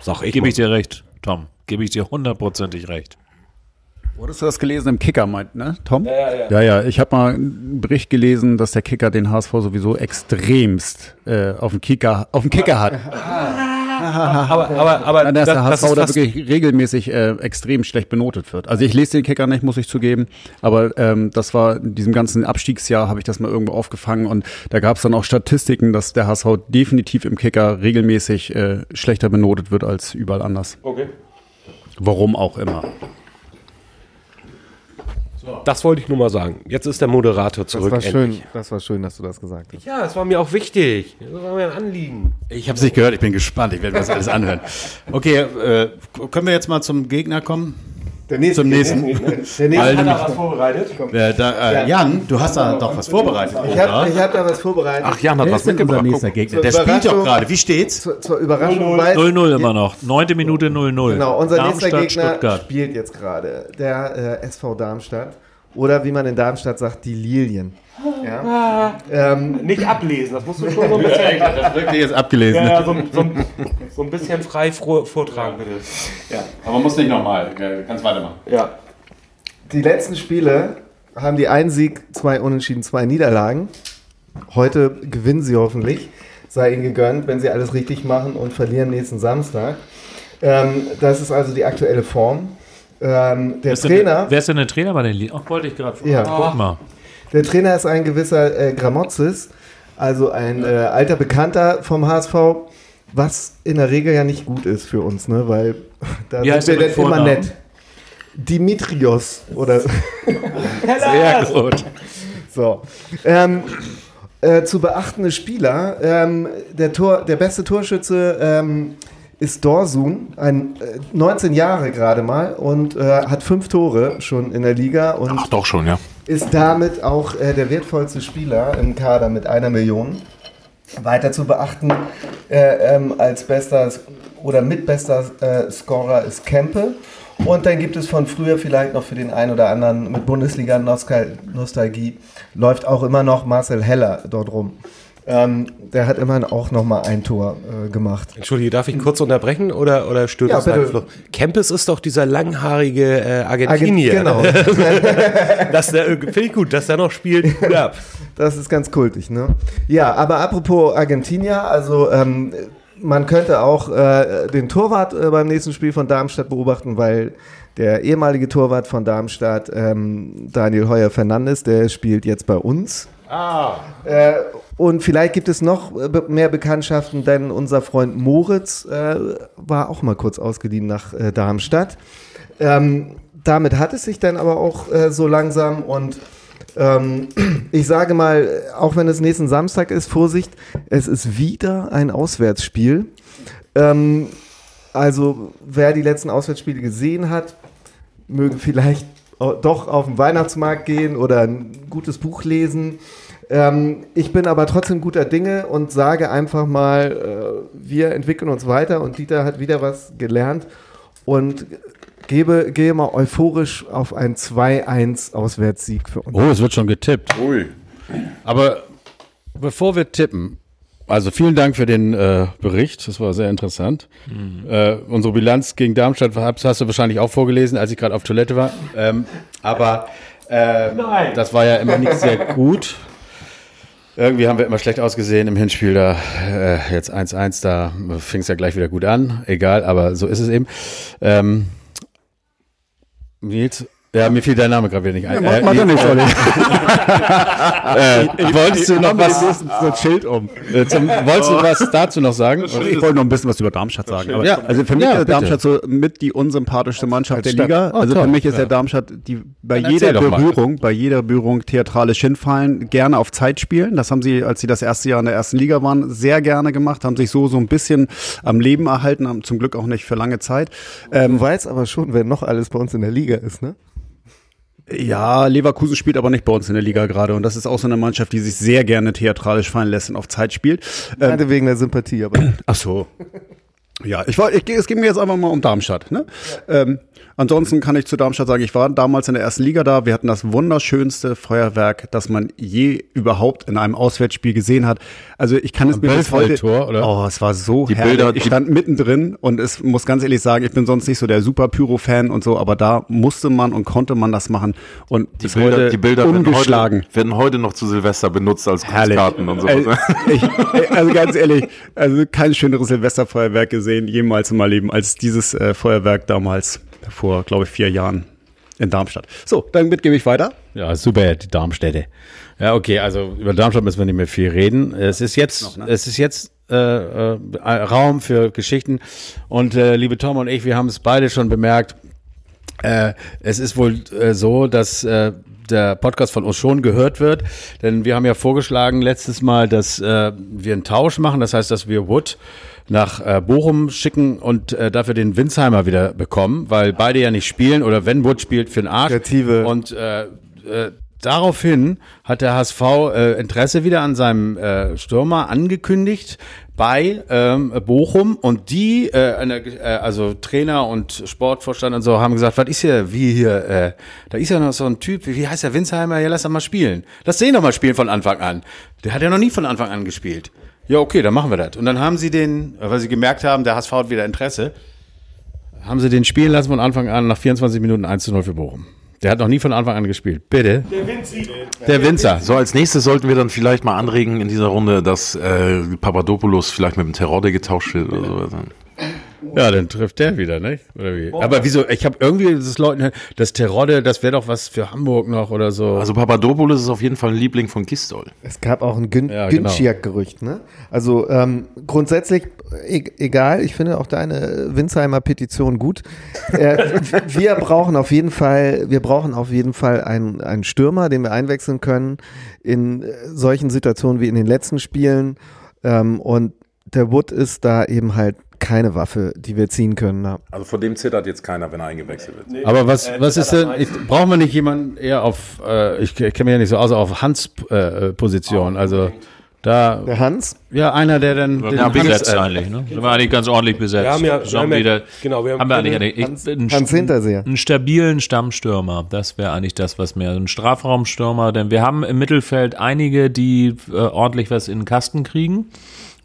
Sag ich Gebe ich dir recht, Tom. Gebe ich dir hundertprozentig recht. Wo hattest du das gelesen im Kicker, meint, ne, Tom? Ja, ja, ja. ja, ich habe mal einen Bericht gelesen, dass der Kicker den HSV sowieso extremst äh, auf dem Kicker, auf dem Kicker hat. aber, aber, aber Nein, dass der HSV ist da wirklich regelmäßig äh, extrem schlecht benotet wird. Also ich lese den Kicker nicht, muss ich zugeben, aber ähm, das war in diesem ganzen Abstiegsjahr, habe ich das mal irgendwo aufgefangen und da gab es dann auch Statistiken, dass der HSV definitiv im Kicker regelmäßig äh, schlechter benotet wird als überall anders. Okay. Warum auch immer. Das wollte ich nur mal sagen. Jetzt ist der Moderator das zurück. war schön, endlich. das war schön, dass du das gesagt hast. Ja, das war mir auch wichtig. Das war mir ein Anliegen. Ich habe es nicht gehört, ich bin gespannt, ich werde mir das alles anhören. Okay, äh, können wir jetzt mal zum Gegner kommen? Der nächste Zum nächsten. Der nächste Weil nämlich- was vorbereitet? Äh, da, äh, Jan, du hast da doch was vorbereitet. Ich habe hab da was vorbereitet. Ach, Jan hat Wer was ist denn unser mitgebracht. nächster. Gegner? Der spielt doch gerade. Wie steht's? Zur, zur Überraschung weiß 0-0 immer noch. Neunte Minute 0-0. Genau, unser nächster Darmstadt, Gegner Stuttgart. spielt jetzt gerade der äh, SV Darmstadt. Oder wie man in Darmstadt sagt, die Lilien. Ja. Ähm, Nicht ablesen, das musst du schon so ein bisschen, Das wirklich jetzt abgelesen. ja, so, so, so ein bisschen frei vor, vortragen, bitte. Aber muss nicht nochmal. Kannst weitermachen. Ja. die letzten Spiele haben die einen Sieg, zwei Unentschieden, zwei Niederlagen. Heute gewinnen sie hoffentlich. Sei ihnen gegönnt, wenn sie alles richtig machen und verlieren nächsten Samstag. Ähm, das ist also die aktuelle Form. Ähm, der Wer ist denn- Trainer. Wer ist denn der Trainer bei den Ligen? Ach, wollte ich gerade fragen. Ja. Guck mal. Der Trainer ist ein gewisser äh, Gramozis, also ein äh, alter Bekannter vom HSV, was in der Regel ja nicht gut ist für uns, ne? weil da heißt sind wir dann immer Vornamen? nett. Dimitrios oder Sehr gut. so. Ähm, äh, zu beachtende Spieler. Ähm, der, Tor, der beste Torschütze ähm, ist Dorsun, ein, äh, 19 Jahre gerade mal und äh, hat fünf Tore schon in der Liga und Ach doch schon, ja. Ist damit auch äh, der wertvollste Spieler im Kader mit einer Million. weiter zu beachten äh, ähm, als bester oder mitbester äh, Scorer ist Kempe. Und dann gibt es von früher vielleicht noch für den einen oder anderen mit Bundesliga-Nostalgie, läuft auch immer noch Marcel Heller dort rum. Ähm, der hat immerhin auch noch mal ein Tor äh, gemacht. Entschuldige, darf ich kurz unterbrechen oder, oder stört Ja, das bitte. Kempes ist doch dieser langhaarige äh, Argentinier. Genau. Das äh, Finde ich gut, dass der noch spielt. Ab. Das ist ganz kultig, ne? Ja, aber apropos Argentinier, also ähm, man könnte auch äh, den Torwart äh, beim nächsten Spiel von Darmstadt beobachten, weil der ehemalige Torwart von Darmstadt, ähm, Daniel Heuer Fernandes, der spielt jetzt bei uns. Äh, und vielleicht gibt es noch äh, mehr Bekanntschaften, denn unser Freund Moritz äh, war auch mal kurz ausgeliehen nach äh, Darmstadt. Ähm, damit hat es sich dann aber auch äh, so langsam und ähm, ich sage mal, auch wenn es nächsten Samstag ist, Vorsicht, es ist wieder ein Auswärtsspiel. Ähm, also wer die letzten Auswärtsspiele gesehen hat, möge vielleicht doch auf den Weihnachtsmarkt gehen oder ein gutes Buch lesen. Ähm, ich bin aber trotzdem guter Dinge und sage einfach mal, äh, wir entwickeln uns weiter und Dieter hat wieder was gelernt und gebe, gehe mal euphorisch auf einen 2-1 Auswärtssieg für uns. Oh, es wird schon getippt. Ui. Aber bevor wir tippen, also vielen Dank für den äh, Bericht, das war sehr interessant. Äh, unsere Bilanz gegen Darmstadt hast hast du wahrscheinlich auch vorgelesen, als ich gerade auf Toilette war. Ähm, aber äh, das war ja immer nicht sehr gut. Irgendwie haben wir immer schlecht ausgesehen im Hinspiel. Da äh, jetzt 1-1, da fing es ja gleich wieder gut an. Egal, aber so ist es eben. Ähm, Nils, ja, mir fiel dein Name gerade wieder nicht ein. Mach doch nicht, äh, Olli. äh, wolltest du noch was, so ein Schild um. äh, zum, wolltest du was dazu noch sagen? Ich wollte noch ein bisschen was über Darmstadt sagen. Aber Ja. also für mich Ja, ist bitte. Darmstadt so mit die unsympathischste Mannschaft der. Liga. Oh, also toll. für mich ist Ja. der Darmstadt, die bei Dann jeder. Berührung, bei jeder Berührung theatralisch hinfallen, gerne auf Zeit spielen. Das haben sie, als sie das erste Jahr in der ersten Liga waren, sehr gerne gemacht, haben sich so so ein bisschen am Leben erhalten, haben zum Glück auch nicht für lange Zeit. Ähm, Du weißt aber schon, wer noch alles bei uns in der Liga ist, ne? Ja, Leverkusen spielt aber nicht bei uns in der Liga gerade und das ist auch so eine Mannschaft, die sich sehr gerne theatralisch fallen lässt und auf Zeit spielt. Ähm, Gerade wegen der Sympathie, aber ach so. Ja, ich wollte, ich, es ging mir jetzt einfach mal um Darmstadt. Ne? Ähm, ansonsten kann ich zu Darmstadt sagen, ich war damals in der ersten Liga da. Wir hatten das wunderschönste Feuerwerk, das man je überhaupt in einem Auswärtsspiel gesehen hat. Also ich kann es Am mir bis heute. Belfeld-Tor, oder? Oh, es war so Die herrlich. Bilder- ich stand mittendrin und es muss ganz ehrlich sagen, ich bin sonst nicht so der super Pyro-Fan und so, aber da musste man und konnte man das machen und Die bis Bilder, heute die Bilder werden, heute, werden heute noch zu Silvester benutzt als. Grußkarten und sowas. Ey, ich, ey, also ganz ehrlich, also kein schöneres Silvesterfeuerwerk gesehen, jemals in meinem Leben, als dieses äh, Feuerwerk damals vor, glaube ich, vier Jahren in Darmstadt. So, damit gebe ich weiter. Ja, super, die Darmstädte. Ja, okay, also über Darmstadt müssen wir nicht mehr viel reden. Es ist jetzt, es ist jetzt äh, äh, Raum für Geschichten. Und äh, liebe Tom und ich, wir haben es beide schon bemerkt. Äh, es ist wohl äh, so, dass äh, der Podcast von uns schon gehört wird, denn wir haben ja vorgeschlagen letztes Mal, dass äh, wir einen Tausch machen. Das heißt, dass wir Wood nach äh, Bochum schicken und äh, dafür den Winsheimer wieder bekommen, weil beide ja nicht spielen oder wenn Wood spielt für den Arsch. Kreative. Und äh, äh, daraufhin hat der HSV äh, Interesse wieder an seinem äh, Stürmer angekündigt bei ähm, Bochum und die, äh, eine, äh, also Trainer und Sportvorstand und so, haben gesagt, was ist hier, wie hier, äh, da ist ja noch so ein Typ, wie, wie heißt der Winsheimer, ja, lass doch mal spielen. Lass den doch mal spielen von Anfang an. Der hat ja noch nie von Anfang an gespielt. Ja, okay, dann machen wir das. Und dann haben sie den, weil sie gemerkt haben, der HSV hat wieder Interesse, haben sie den spielen lassen von Anfang an nach 24 Minuten 1 zu 0 für Bochum. Der hat noch nie von Anfang an gespielt. Bitte. Der Winzer. Der Winzer. So, als nächstes sollten wir dann vielleicht mal anregen in dieser Runde, dass äh, Papadopoulos vielleicht mit dem Terodde getauscht wird oder sowas. Ja, dann trifft der wieder, nicht? Oder wie? Aber wieso? Ich habe irgendwie das Leuten, das Terodde, das wäre doch was für Hamburg noch oder so. Also Papadopoulos ist auf jeden Fall ein Liebling von Gistol. es gab auch ein Gün Ja, genau. Güntschiak-Gerücht, ne? Also ähm, grundsätzlich e egal, ich finde auch deine Winsheimer Petition gut. Äh, wir brauchen auf jeden Fall, wir brauchen auf jeden Fall einen, einen Stürmer, den wir einwechseln können in äh, solchen Situationen wie in den letzten Spielen. Ähm, und der Wood ist da eben halt keine Waffe, die wir ziehen können. Ja. Also von dem zittert jetzt keiner, wenn er eingewechselt wird. Aber was, was ist denn, ich, brauchen wir nicht jemanden eher auf, äh, ich, ich kenne mich ja nicht so aus, auf Hans äh, Position, also Da, Der Hans? ja, einer, der dann den Ja, Hans- besetzt äh, eigentlich, ne? Sind wir eigentlich ganz ordentlich besetzt. Wir haben ja- wir Schon haben ja- wieder, genau, wir haben- haben wir eigentlich, ich, Hans- einen, Hans Hinterseher. einen stabilen Stammstürmer. Das wäre eigentlich das, was mir, ein Strafraumstürmer, denn wir haben im Mittelfeld einige, die äh, ordentlich was in den Kasten kriegen.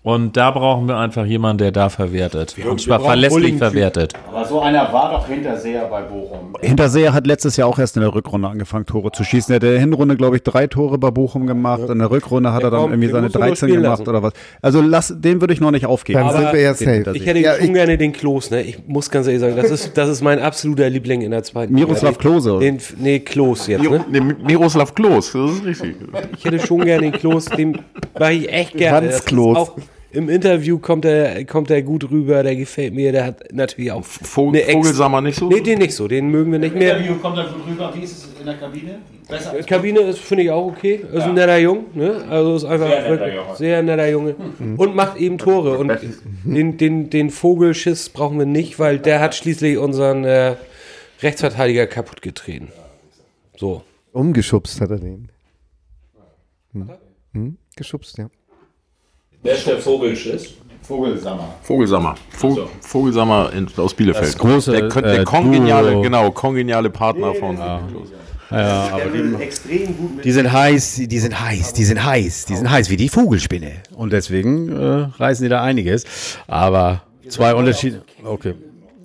Und da brauchen wir einfach jemanden, der da verwertet. Und zwar verlässlich verwertet. Aber so einer war doch Hinterseher bei Bochum. Hinterseher hat letztes Jahr auch erst in der Rückrunde angefangen, Tore zu schießen. Er hat in der Hinrunde, glaube ich, drei Tore bei Bochum gemacht. In der Rückrunde hat er dann irgendwie seine musst du nur 13 spielen gemacht lassen. oder was. Also lass, den würde ich noch nicht aufgeben. Dann Aber sind wir ja safe. Ich hätte Ja, schon ich- gerne den Klos, ne? Ich muss ganz ehrlich sagen, das ist, das ist mein absoluter Liebling in der zweiten Miroslav. Klose? Den, nee, Klos jetzt, ne? Nee, Miroslav Klos, das ist richtig. Ich hätte schon gerne den Klos, den mache ich echt gerne. Hans Das ist Klos. Im Interview kommt er, kommt er gut rüber, der gefällt mir, der hat natürlich auch. Vogel, Vogelsammer nicht so? Nee, den nicht so, den mögen wir nicht mehr. kommt dann rüber. Wie ist es in der Kabine? Besser Kabine ist, finde ich auch okay. Ist ein netter Junge, ne? Also ist einfach Sehr netter Junge. sehr netter Junge. Und macht eben Tore. Und den, den, den Vogelschiss brauchen wir nicht, weil der hat schließlich unseren äh, Rechtsverteidiger kaputt getreten. So. Umgeschubst hat er den. Hm. Hm? Geschubst, ja. Wer ist der Vogelschiss? Vogelsammer. Vogelsammer. Vog Vogelsammer in, aus Bielefeld. Das große, der, kon- der äh, kongeniale, Duo. genau, kongeniale Partner von Ja, aber die, Extrem gut mit die sind heiß, die sind heiß, die sind heiß, die sind heiß wie die Vogelspinne. Und deswegen äh, reißen die da einiges. Aber zwei Unterschiede. Okay.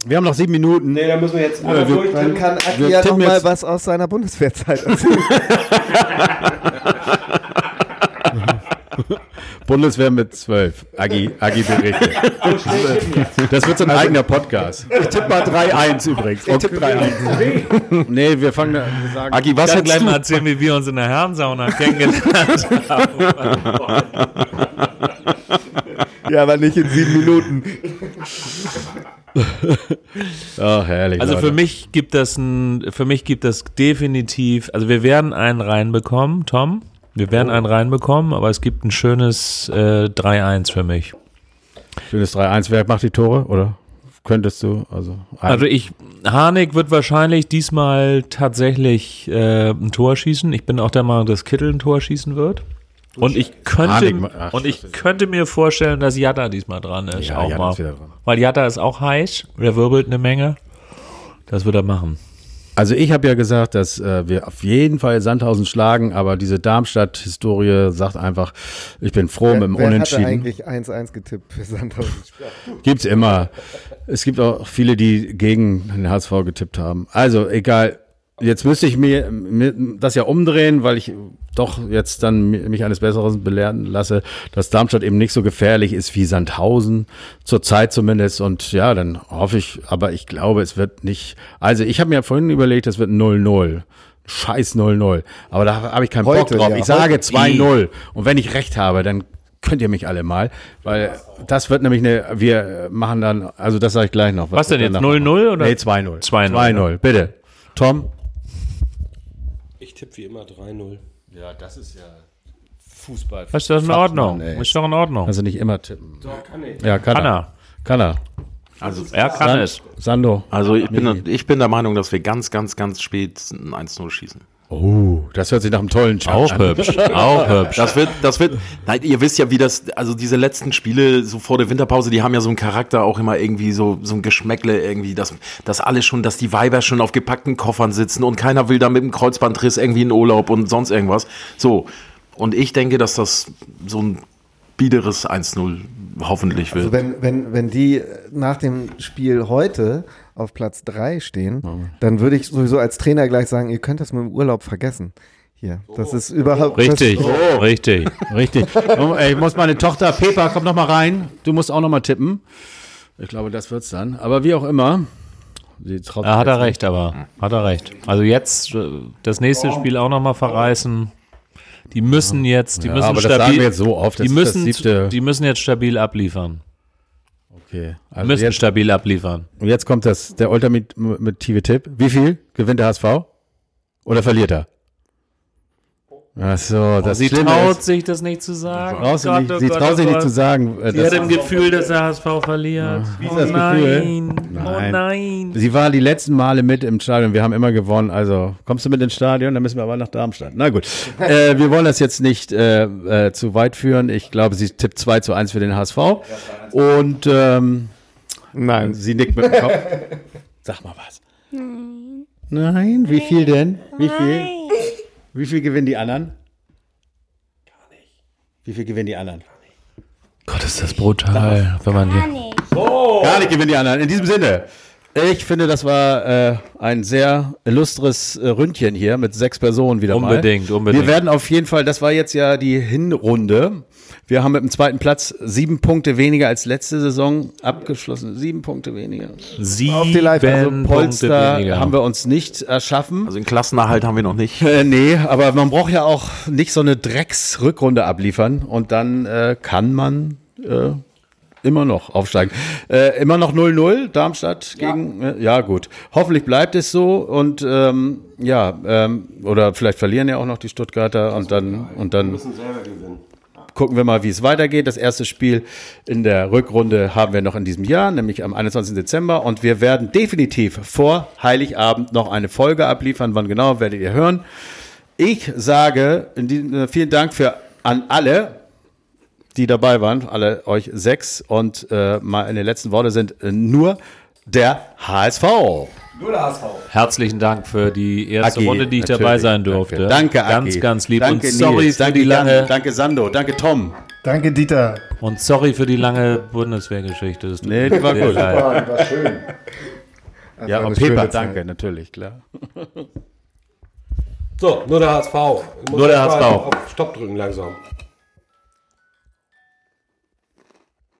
Wir haben noch sieben Minuten. Nee, da müssen wir jetzt. Dann kann Aki wir ja noch tippen mal was aus seiner Bundeswehrzeit erzählen. Bundeswehr mit zwölf. Agi, Agi berichtet. Das wird so ein eigener Podcast. Ich tippe mal 3-1 übrigens. Ich tippe 3-1. Nee, wir fangen wir sagen, Agi, was hättest gleich du? mal erzählen, wie wir uns in der Herrensauna kennengelernt haben. ja, aber nicht in sieben Minuten. oh, herrlich. Also Leute. für mich gibt das ein, für mich gibt das definitiv, also wir werden einen reinbekommen, Tom. Wir werden einen reinbekommen, aber es gibt ein schönes äh, 3-1 für mich. Schönes 3-1. Wer macht die Tore? Oder könntest du? Also, Also ich, Harnik wird wahrscheinlich diesmal tatsächlich äh, ein Tor schießen. Ich bin auch der Meinung, dass Kittel ein Tor schießen wird. Und ich könnte, Harnik, ach, und ich könnte mir vorstellen, dass Jatta diesmal dran ist. Ja, auch Jatta mal. ist wieder dran. Weil Jatta ist auch heiß, der wirbelt eine Menge. Das wird er machen. Also ich habe ja gesagt, dass äh, wir auf jeden Fall Sandhausen schlagen, aber diese Darmstadt-Historie sagt einfach, ich bin froh mit dem Wer Unentschieden. eigentlich 1-1 getippt für Sandhausen? Gibt's immer. Es gibt auch viele, die gegen den HSV getippt haben. Also egal. Jetzt müsste ich mir, mir das ja umdrehen, weil ich doch jetzt dann mi- mich eines Besseren belehren lasse, dass Darmstadt eben nicht so gefährlich ist wie Sandhausen, zur Zeit zumindest. Und ja, dann hoffe ich, aber ich glaube, es wird nicht. Also ich habe mir vorhin überlegt, es wird 0-0. Scheiß 0-0. Aber da habe ich keinen Heute, Bock drauf. ja, ich sage heute. 2-0. Und wenn ich recht habe, dann könnt ihr mich alle mal, weil das wird nämlich eine, wir machen dann, also das sage ich gleich noch. Was denn wir jetzt, danach 0-0 machen. oder? Nee, 2-0. 2-0, 2-0, bitte. Tom? Ich tippe wie immer 3-0. Ja, das ist ja Fußball. Das ist doch in Ordnung. ey. Ist doch in Ordnung. Also nicht immer tippen. Doch, kann ich. Ja, kann, Kann er. er. Kann er. Also, Er kann San- es. Sando. also ich, bin, ich bin der Meinung, dass wir ganz, ganz, ganz spät ein 1-0 schießen. Oh, das hört sich nach einem tollen Spiel Auch an. hübsch. Auch hübsch. Das wird, das wird, nein, ihr wisst ja, wie das, also diese letzten Spiele so vor der Winterpause, die haben ja so einen Charakter auch immer irgendwie so, so ein Geschmäckle irgendwie, dass, dass alle schon, dass die Weiber schon auf gepackten Koffern sitzen und keiner will da mit dem Kreuzbandriss irgendwie in Urlaub und sonst irgendwas. So. Und ich denke, dass das so ein biederes 1-0 hoffentlich wird. Also wenn, wenn, wenn die nach dem Spiel heute auf Platz 3 stehen, dann würde ich sowieso als Trainer gleich sagen, ihr könnt das mit dem Urlaub vergessen. Hier, das ist überhaupt Richtig, Das, richtig. Richtig. Oh, ich muss meine Tochter, Pepa, komm noch mal rein. Du musst auch noch mal tippen. Ich glaube, das wird's dann. Aber wie auch immer. Sie traut Da hat er recht, aber hat er recht. Also jetzt äh, das nächste Spiel auch nochmal verreißen. Die müssen jetzt, die Ja, müssen aber das sagen stabil, wir jetzt so oft. Das die ist das müssen, siebte- die müssen jetzt stabil abliefern. Okay. Also müssen jetzt, stabil abliefern. und jetzt kommt das, der ultimative Tipp. Wie viel gewinnt der HSV? Oder verliert er? Ach so, das Sie Schlimme traut ist, sich das nicht zu sagen. du Gott, nicht, oh sie Gott, traut oh sich nicht zu sagen. äh, Sie hat im Gefühl, dass der HSV verliert. Wie ist oh das nein. Gefühl? Oh Nein. nein. Sie war die letzten Male mit im Stadion. Wir haben immer gewonnen. Also kommst du mit ins Stadion? Dann müssen wir aber nach Darmstadt. Na gut. äh, wir wollen das jetzt nicht äh, äh, zu weit führen. Ich glaube, sie tippt 2 zu 1 für den HSV. Und ähm, Nein. sie nickt mit dem Kopf. Sag mal was. Nein. Wie viel denn? Wie viel? Wie viel gewinnen die anderen? Gar nicht. Wie viel gewinnen die anderen? Gott, ist das brutal, wenn man hier. Gar nicht gewinnen die anderen. In diesem Sinne. Ich finde, das war äh, ein sehr illustres äh, Ründchen hier mit sechs Personen wieder Unbedingt, mal. unbedingt. Wir werden auf jeden Fall, das war jetzt ja die Hinrunde. Wir haben mit dem zweiten Platz sieben Punkte weniger als letzte Saison abgeschlossen. Sieben Punkte weniger. Sieben die Live- Also Punkte Polster weniger. haben wir uns nicht erschaffen. Also den Klassenerhalt haben wir noch nicht. Äh, nee, aber man braucht ja auch nicht so eine Drecksrückrunde abliefern und dann äh, kann man äh, immer noch aufsteigen. Äh, immer noch 0-0, Darmstadt gegen, ja. Äh, ja gut. Hoffentlich bleibt es so und ähm, ja, ähm, oder vielleicht verlieren ja auch noch die Stuttgarter und dann, und dann gucken wir mal, wie es weitergeht. Das erste Spiel in der Rückrunde haben wir noch in diesem Jahr, nämlich am 21. Dezember. Und wir werden definitiv vor Heiligabend noch eine Folge abliefern. Wann genau, werdet ihr hören. Ich sage diesem, äh, vielen Dank für an alle, die dabei waren, alle euch sechs. Und äh, mal in den letzten Worten sind äh, nur der HSV. Herzlichen Dank für die erste Agi, Runde, die ich natürlich. dabei sein durfte. Danke, Ganz, Agi. ganz lieb. Danke, und sorry Nils. für danke, die lange. Danke, Sando. Danke, Tom. Danke, Dieter. und sorry für die lange Bundeswehrgeschichte. Das tut Nee, mir die war gut. leid. war schön. Ja, und schöne Pepa, Zeit. danke, natürlich, klar. So, nur der HSV. Nur der HSV. Auf Stopp drücken langsam.